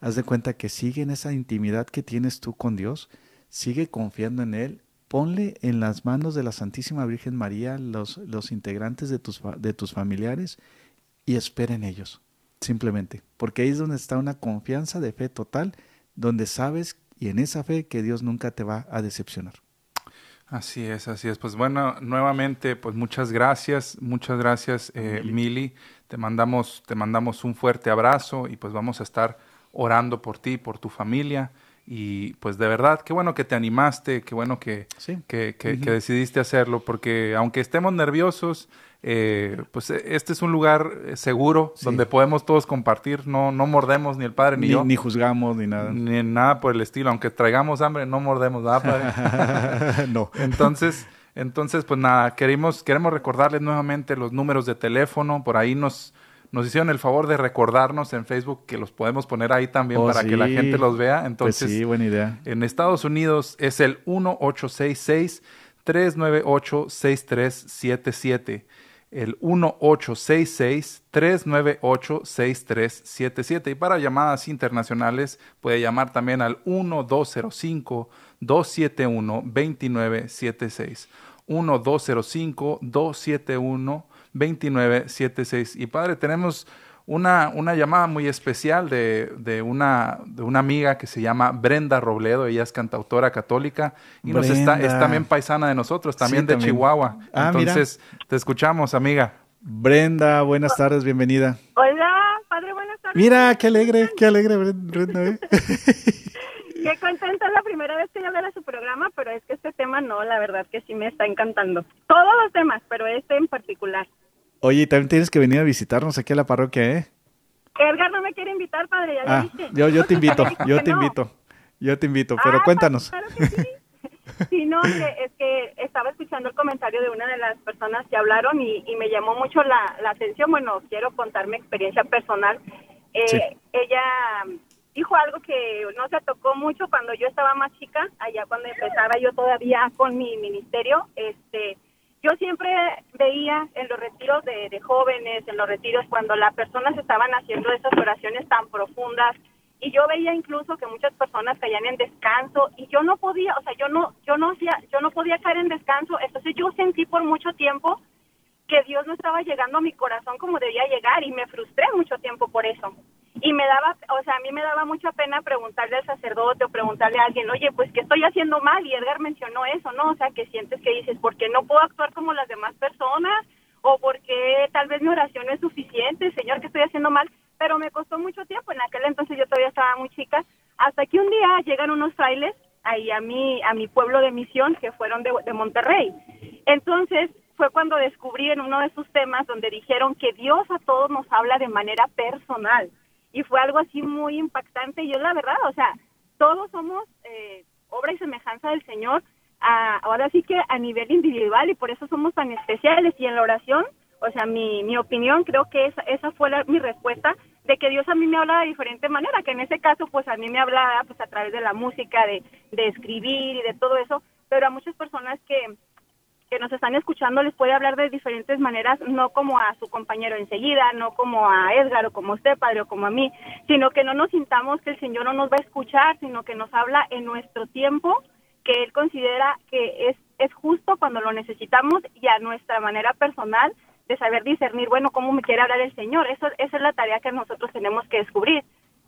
haz de cuenta que sigue en esa intimidad que tienes tú con Dios, sigue confiando en Él, ponle en las manos de la Santísima Virgen María los, los integrantes de tus, de tus familiares y espera en ellos, simplemente, porque ahí es donde está una confianza de fe total, donde sabes y en esa fe que Dios nunca te va a decepcionar. Así es, así es. Pues bueno, nuevamente, pues muchas gracias, muchas gracias, eh, Mili. Te mandamos, te mandamos un fuerte abrazo y pues vamos a estar orando por ti, por tu familia Y pues de verdad, qué bueno que te animaste, qué bueno que, que, que, decidiste hacerlo, porque aunque estemos nerviosos, eh, pues este es un lugar eh, seguro donde podemos todos compartir, no, no mordemos ni el padre ni, yo. Ni juzgamos ni nada. Ni nada por el estilo, aunque traigamos hambre, no mordemos nada, padre. no. Entonces, entonces, pues nada, queremos, queremos recordarles nuevamente los números de teléfono, por ahí nos, nos hicieron el favor de recordarnos en Facebook que los podemos poner ahí también oh, para que la gente los vea. Pues Entonces, sí, buena idea. En Estados Unidos es el 1866 398 6377 el 1866-398-6377. Y para llamadas internacionales puede llamar también al 1205-271-2976. 1205-271-2976. Y padre, tenemos una, una llamada muy especial de, de, una, de una amiga que se llama Brenda Robledo, ella es cantautora católica y nos está, es también paisana de nosotros, también de Chihuahua. Ah, Entonces, te escuchamos, amiga. Brenda, buenas tardes, bienvenida. Hola, padre, buenas tardes. Mira, qué alegre, qué alegre, Brenda. ¿eh? qué contenta, es la primera vez que yo veo a su programa, pero es que este tema no, la verdad que sí me está encantando. Todos los temas, pero este en particular. Oye, también tienes que venir a visitarnos aquí a la parroquia, ¿eh? Edgar no me quiere invitar, padre, ya ah, Yo, yo te invito, yo te invito, yo te invito, pero ah, cuéntanos. Claro que sí. sí, no, es que estaba escuchando el comentario de una de las personas que hablaron y, me llamó mucho la, atención. Bueno, quiero contar mi experiencia personal. Eh, ella dijo algo que no se tocó mucho cuando yo estaba más chica, allá cuando empezaba yo todavía con mi ministerio. Este, yo siempre veía en los retiros de, jóvenes, en los retiros cuando las personas estaban haciendo esas oraciones tan profundas y yo veía incluso que muchas personas caían en descanso y yo no podía, o sea, yo no yo no yo no podía caer en descanso, entonces yo sentí por mucho tiempo que Dios no estaba llegando a mi corazón como debía llegar y me frustré mucho tiempo por eso. Y me daba, o sea, a mí me daba mucha pena preguntarle al sacerdote o preguntarle a alguien, oye, pues, ¿qué estoy haciendo mal? Y Edgar mencionó eso, ¿no? O sea, que sientes que dices, ¿por qué no puedo actuar como las demás personas? O porque tal vez mi oración no es suficiente, Señor, ¿qué estoy haciendo mal? Pero me costó mucho tiempo, en aquel entonces yo todavía estaba muy chica, hasta que un día llegan unos frailes ahí a mi, a mi pueblo de misión, que fueron de, de Monterrey. Entonces, fue cuando descubrí en uno de sus temas donde dijeron que Dios a todos nos habla de manera personal y fue algo así muy impactante. Yo la verdad, o sea, todos somos eh, obra y semejanza del Señor, ahora sí que a nivel individual y por eso somos tan especiales. Y en la oración, o sea, mi, mi opinión creo que esa, esa fue mi respuesta de que Dios a mí me habla de diferente manera, que en ese caso pues a mí me hablaba pues a través de la música, de, de escribir y de todo eso, pero a muchas personas que que nos están escuchando les puede hablar de diferentes maneras, no como a su compañero enseguida, no como a Edgar o como usted, padre, o como a mí, sino que no nos sintamos que el Señor no nos va a escuchar, sino que nos habla en nuestro tiempo, que Él considera que es, es justo cuando lo necesitamos y a nuestra manera personal de saber discernir, bueno, cómo me quiere hablar el Señor. Eso, esa es la tarea que nosotros tenemos que descubrir.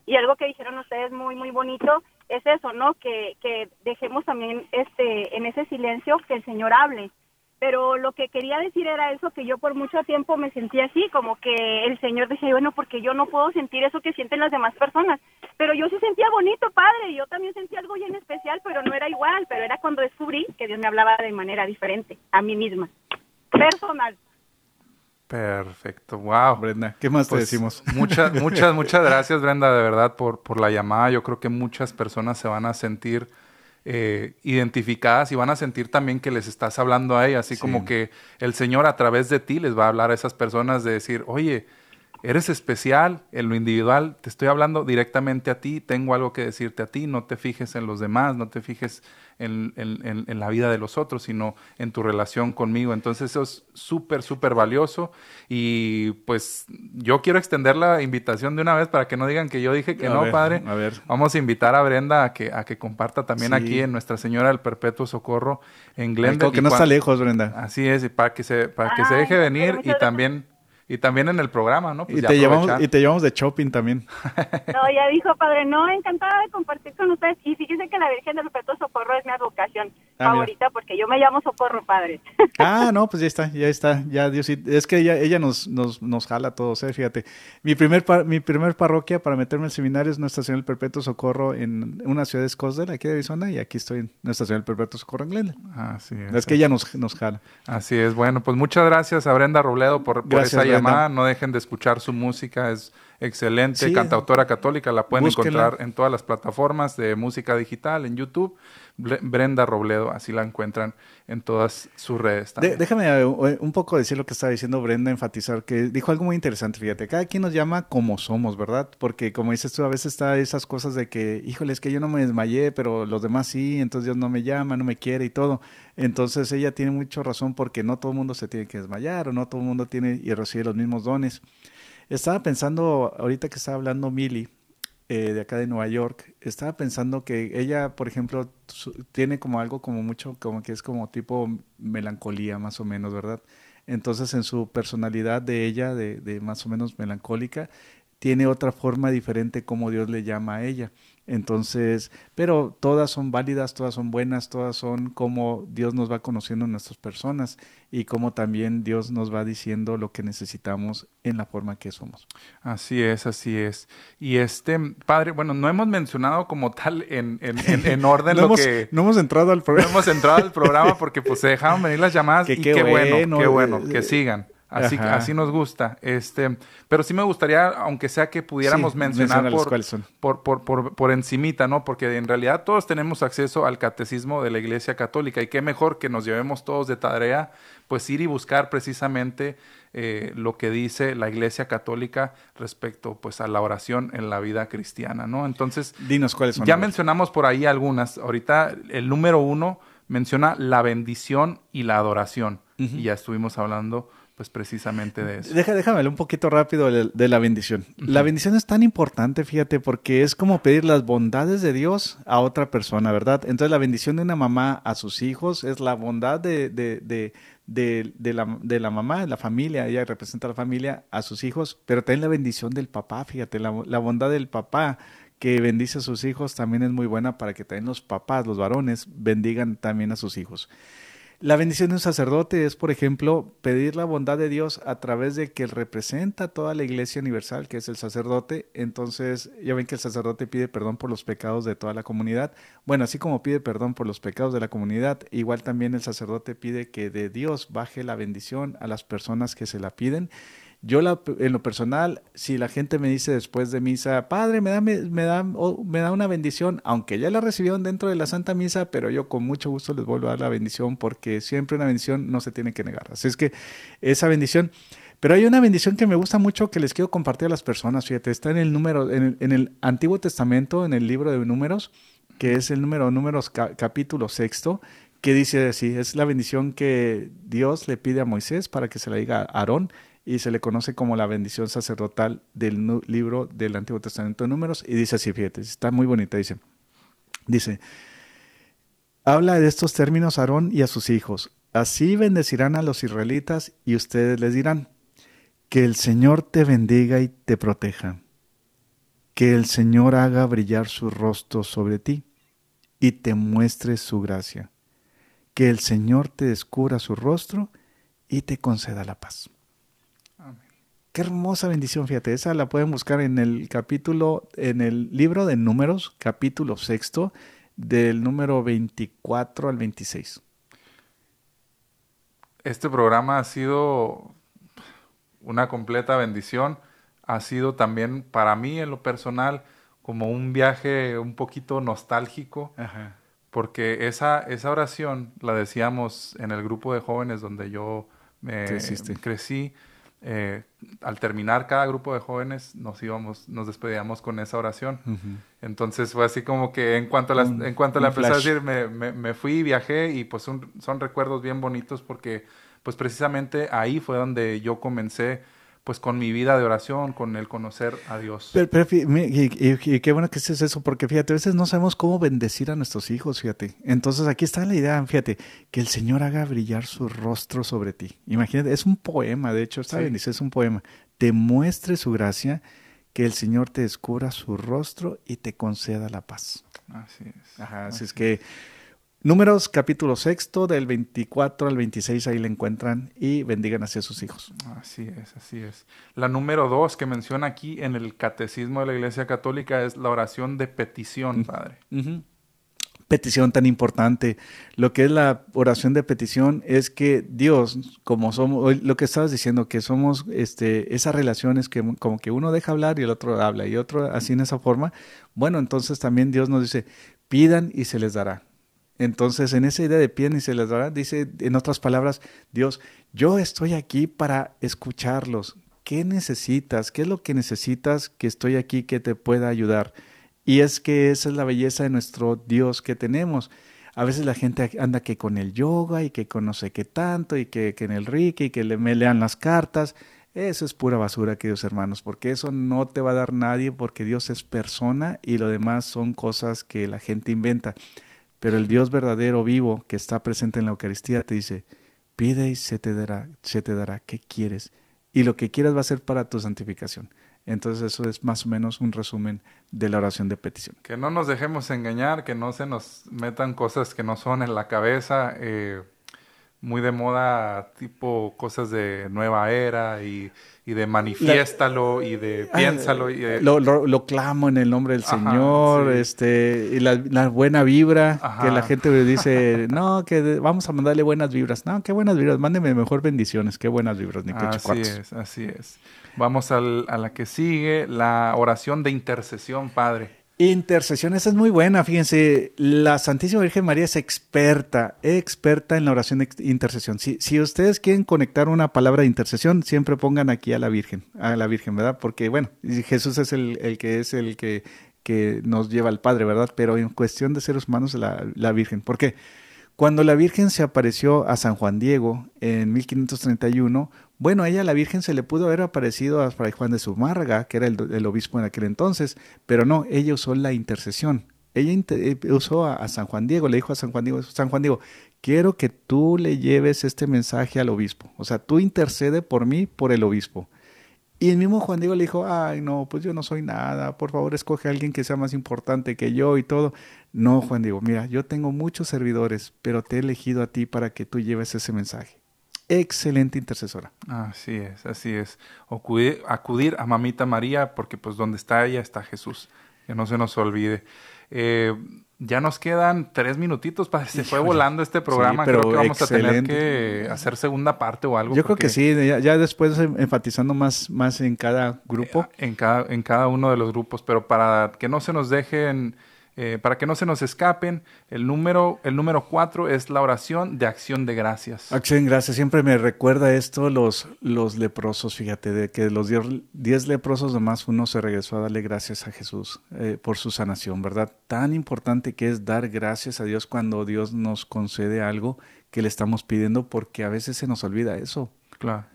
Y algo que dijeron ustedes muy, muy bonito es eso, ¿no? Que, que dejemos también este, en ese silencio que el Señor hable pero lo que quería decir era eso, que yo por mucho tiempo me sentía así, como que el Señor decía, bueno, porque yo no puedo sentir eso que sienten las demás personas, pero yo sí sentía bonito, padre, yo también sentía algo bien especial, pero no era igual, pero era cuando descubrí que Dios me hablaba de manera diferente, a mí misma, personal. Perfecto, wow. Brenda, ¿qué más te pues, decimos? Muchas, muchas, muchas gracias, Brenda, de verdad, por, por la llamada. Yo creo que muchas personas se van a sentir eh, identificadas y van a sentir también que les estás hablando a ellas, así como que el Señor a través de ti les va a hablar a esas personas de decir, oye, eres especial en lo individual, te estoy hablando directamente a ti, tengo algo que decirte a ti, no te fijes en los demás, no te fijes en, en, la vida de los otros, sino en tu relación conmigo. Entonces eso es súper, súper valioso y pues yo quiero extender la invitación de una vez para que no digan que yo dije que no, padre. A ver. Vamos a invitar a Brenda a que, a que comparta también aquí en Nuestra Señora del Perpetuo Socorro en Glendale. que no está lejos, Brenda. Así es, y para que se, para que se deje venir y también... Y también en el programa, ¿no? Pues y, te llevamos, y te llevamos de shopping también. No, ya dijo, padre, no, encantada de compartir con ustedes. Y fíjense que la Virgen del Perpetuo Socorro es mi advocación. Ah, favorita porque yo me llamo Socorro, padre. Ah, no, pues ya está, ya está, ya Dios, es que ella, ella nos, nos, nos jala a todos, ¿eh? fíjate. Mi primer, mi primer parroquia para meterme al seminario es Nuestra Señora del Perpetuo Socorro en una ciudad de Scottsdale, aquí de Arizona, y aquí estoy en Nuestra Señora del Perpetuo Socorro en Glendale. Así es. Es que ella nos, nos jala. Así es, bueno, pues muchas gracias a Brenda Robledo por, por esa llamada, no dejen de escuchar su música, es excelente, cantautora católica, la pueden encontrar en todas las plataformas de música digital, en YouTube. Brenda Robledo, así la encuentran en todas sus redes. déjame eh, un poco decir lo que estaba diciendo Brenda, enfatizar que dijo algo muy interesante, fíjate, cada quien nos llama como somos, ¿verdad? Porque como dices tú, a veces está esas cosas de que, híjole, es que yo no me desmayé, pero los demás sí, entonces Dios no me llama, no me quiere y todo. Entonces ella tiene mucha razón porque no todo el mundo se tiene que desmayar o no todo el mundo tiene y recibe los mismos dones. Estaba pensando, ahorita que estaba hablando Mili, eh, de acá de Nueva York, estaba pensando que ella, por ejemplo, tiene como algo como mucho, como que es como tipo melancolía más o menos, ¿verdad? Entonces en su personalidad de ella, de, de más o menos melancólica, tiene otra forma diferente como Dios le llama a ella. Entonces, pero todas son válidas, todas son buenas, todas son como Dios nos va conociendo en nuestras personas y como también Dios nos va diciendo lo que necesitamos en la forma que somos. Así es, así es. Y este, padre, bueno, no hemos mencionado como tal en, en, en, orden lo que... No hemos entrado al programa. No hemos entrado al programa porque pues se dejaron venir las llamadas y qué, bueno, qué bueno, que sigan. Así, así nos gusta. Este, pero sí me gustaría, aunque sea que pudiéramos mencionar por, por, por, por, encimita, ¿no? Porque en realidad todos tenemos acceso al catecismo de la Iglesia Católica y qué mejor que nos llevemos todos de tarea, pues ir y buscar precisamente eh, lo que dice la Iglesia Católica respecto pues a la oración en la vida cristiana, ¿no? Entonces, dinos cuáles son. Ya mencionamos por ahí algunas. Ahorita el número uno menciona la bendición y la adoración. Y ya estuvimos hablando pues precisamente de eso. Deja, déjame un poquito rápido de, la bendición. La bendición es tan importante, fíjate, porque es como pedir las bondades de Dios a otra persona, ¿verdad? Entonces la bendición de una mamá a sus hijos es la bondad de, de, de, de la, de la mamá, de la familia, ella representa a la familia, a sus hijos, pero también la bendición del papá, fíjate, la, la bondad del papá que bendice a sus hijos también es muy buena para que también los papás, los varones, bendigan también a sus hijos. La bendición de un sacerdote es, por ejemplo, pedir la bondad de Dios a través de que él representa toda la iglesia universal, que es el sacerdote. Entonces, ya ven que el sacerdote pide perdón por los pecados de toda la comunidad. Bueno, así como pide perdón por los pecados de la comunidad, igual también el sacerdote pide que de Dios baje la bendición a las personas que se la piden. Yo la, en lo personal, si la gente me dice después de misa, Padre, me da, me, da, me da una bendición, aunque ya la recibieron dentro de la Santa Misa, pero yo con mucho gusto les vuelvo a dar la bendición porque siempre una bendición no se tiene que negar. Así es que esa bendición... Pero hay una bendición que me gusta mucho que les quiero compartir a las personas. Fíjate, está en el número, en el, en el Antiguo Testamento, en el libro de números, que es el número números capítulo sexto, que dice así, es la bendición que Dios le pide a Moisés para que se la diga a Aarón y se le conoce como la bendición sacerdotal del libro del Antiguo Testamento de Números y dice así, fíjate, está muy bonita, dice, dice, habla de estos términos a Aarón y a sus hijos, así bendecirán a los israelitas y ustedes les dirán, que el Señor te bendiga y te proteja, que el Señor haga brillar su rostro sobre ti y te muestre su gracia, que el Señor te descubra su rostro y te conceda la paz. Qué hermosa bendición, fíjate, esa la pueden buscar en el capítulo, en el libro de números, capítulo sexto, del número 24 al 26. Este programa ha sido una completa bendición, ha sido también para mí en lo personal como un viaje un poquito nostálgico, porque esa, esa oración la decíamos en el grupo de jóvenes donde yo me crecí eh, al terminar cada grupo de jóvenes nos íbamos, nos despedíamos con esa oración. Entonces fue así como que en cuanto a la, en cuanto la empecé a decir, me, me, me, fui, viajé y pues son, son recuerdos bien bonitos porque pues precisamente ahí fue donde yo comencé pues con mi vida de oración, con el conocer a Dios. Pero, y, qué bueno que es eso, porque fíjate, a veces no sabemos cómo bendecir a nuestros hijos, fíjate. Entonces aquí está la idea, fíjate, que el Señor haga brillar su rostro sobre ti. Imagínate, es un poema, de hecho, está bien, es un poema. Te muestre su gracia, que el Señor te descubra su rostro y te conceda la paz. Así es. Ajá, así, es que Números capítulo sexto del 24 al 26 ahí le encuentran y bendigan hacia sus hijos. Así es, así es. La número dos que menciona aquí en el catecismo de la Iglesia Católica es la oración de petición, Padre. Petición tan importante. Lo que es la oración de petición es que Dios, como somos, lo que estabas diciendo, que somos este, esas relaciones que como que uno deja hablar y el otro habla y otro así en esa forma, bueno, entonces también Dios nos dice, pidan y se les dará entonces, en esa idea de pie y se les dará, dice en otras palabras, Dios, yo estoy aquí para escucharlos. ¿Qué necesitas? ¿Qué es lo que necesitas que estoy aquí que te pueda ayudar? Y es que esa es la belleza de nuestro Dios que tenemos. A veces la gente anda que con el yoga y que con no sé qué tanto y que, en el Ricky y que le, me lean las cartas. Eso es pura basura, queridos hermanos, porque eso no te va a dar nadie porque Dios es persona y lo demás son cosas que la gente inventa. Pero el Dios verdadero, vivo, que está presente en la Eucaristía, te dice, pide y se te dará, se te dará, ¿qué quieres? Y lo que quieras va a ser para tu santificación. Entonces eso es más o menos un resumen de la oración de petición. Que no nos dejemos engañar, que no se nos metan cosas que no son en la cabeza. Eh, muy de moda, tipo cosas de nueva era y, de manifiéstalo y de piénsalo. Y Lo, clamo en el nombre del Señor, este, y la, buena vibra, que la gente dice, no, que vamos a mandarle buenas vibras. No, qué buenas vibras, mándeme mejor bendiciones, qué buenas vibras, ni Así es, así es. Vamos a la que sigue, la oración de intercesión, Padre. Intercesión, esa es muy buena, fíjense, la Santísima Virgen María es experta, experta en la oración de intercesión. Si, si ustedes quieren conectar una palabra de intercesión, siempre pongan aquí a la Virgen, a la Virgen, ¿verdad? Porque, bueno, Jesús es el, que es el que, que, nos lleva al Padre, ¿verdad? Pero en cuestión de seres humanos, la, la Virgen. ¿Por qué? Cuando la Virgen se apareció a San Juan Diego en 1531, bueno, a ella la Virgen se le pudo haber aparecido a Fray Juan de Zumárraga, que era el, obispo en aquel entonces, pero no, ella usó la intercesión. Ella eh, usó a, San Juan Diego, le dijo a San Juan Diego, San Juan Diego, quiero que tú le lleves este mensaje al obispo. O sea, tú intercede por mí, por el obispo. Y el mismo Juan Diego le dijo, ay, no, pues yo no soy nada, por favor escoge a alguien que sea más importante que yo y todo. No, Juan Diego, mira, yo tengo muchos servidores, pero te he elegido a ti para que tú lleves ese mensaje excelente intercesora. Así es, así es. Acudir, acudir, a Mamita María, porque pues donde está ella está Jesús. Que no se nos olvide. Eh, ya nos quedan tres minutitos, para se fue volando este programa. creo que vamos a tener que hacer segunda parte o algo. Yo creo que sí, ya, después enfatizando más, más en cada grupo. En, cada, en cada uno de los grupos, pero para que no se nos dejen eh, para que no se nos escapen, el número, el número cuatro es la oración de acción de gracias. Acción de gracias. Siempre me recuerda esto los, los leprosos, fíjate, de que los diez, leprosos nomás uno se regresó a darle gracias a Jesús eh, por su sanación, ¿verdad? Tan importante que es dar gracias a Dios cuando Dios nos concede algo que le estamos pidiendo, porque a veces se nos olvida eso. Claro.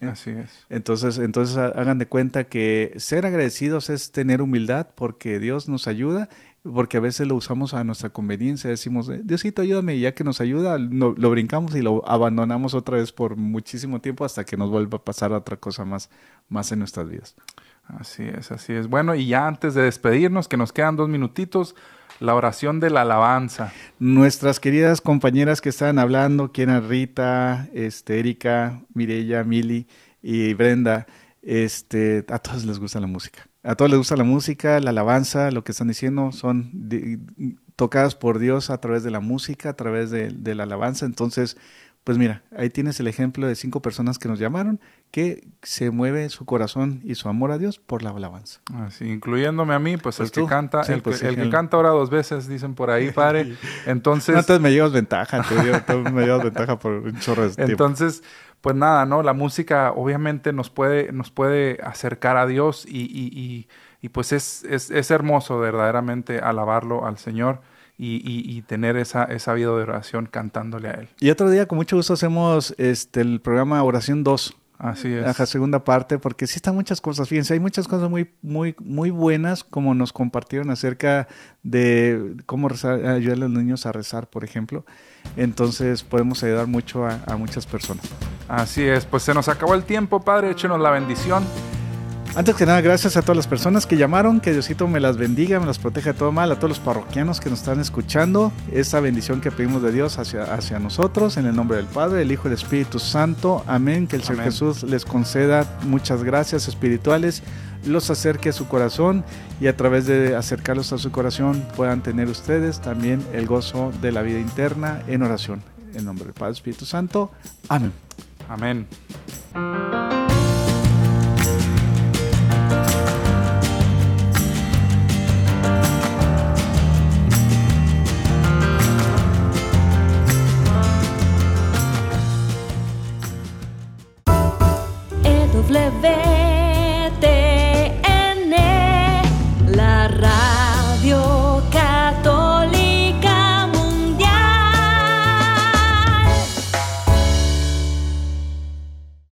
¿Eh? Así es. Entonces, entonces hagan de cuenta que ser agradecidos es tener humildad porque Dios nos ayuda porque a veces lo usamos a nuestra conveniencia, decimos, eh, Diosito, ayúdame, y ya que nos ayuda, lo, brincamos y lo abandonamos otra vez por muchísimo tiempo hasta que nos vuelva a pasar otra cosa más, más en nuestras vidas. Así es, así es. Bueno, y ya antes de despedirnos, que nos quedan dos minutitos, la oración de la alabanza. Nuestras queridas compañeras que están hablando, quien Rita, este, Erika, Mirella, Mili y Brenda, este, a todos les gusta la música. A todos les gusta la música, la alabanza, lo que están diciendo son tocadas por Dios a través de la música, a través de, la alabanza. Entonces, pues mira, ahí tienes el ejemplo de cinco personas que nos llamaron, que se mueve su corazón y su amor a Dios por la alabanza. Así, incluyéndome a mí, pues, el pues que canta, el, pues que, el, que, canta ahora dos veces, dicen por ahí, padre. Entonces. entonces me llevas ventaja, te me llevas ventaja por un chorro de tiempo. Entonces, pues nada, ¿no? La música obviamente nos puede, nos puede acercar a Dios y, y, y, pues es, es, es, hermoso verdaderamente alabarlo al Señor y, tener esa, esa vida de oración cantándole a Él. Y otro día con mucho gusto hacemos este, el programa Oración 2. Así es. La segunda parte, porque sí están muchas cosas. Fíjense, hay muchas cosas muy, muy, muy buenas, como nos compartieron acerca de cómo ayudar a los niños a rezar, por ejemplo. Entonces podemos ayudar mucho a, muchas personas. Así es, pues se nos acabó el tiempo, Padre, échenos la bendición. Antes que nada, gracias a todas las personas que llamaron, que Diosito me las bendiga, me las proteja de todo mal, a todos los parroquianos que nos están escuchando, esa bendición que pedimos de Dios hacia, hacia nosotros, en el nombre del Padre, del Hijo y del Espíritu Santo. Amén. Que el Señor Jesús les conceda muchas gracias espirituales, los acerque a su corazón y a través de acercarlos a su corazón puedan tener ustedes también el gozo de la vida interna en oración. En nombre del Padre, Espíritu Santo. Amén. Amén.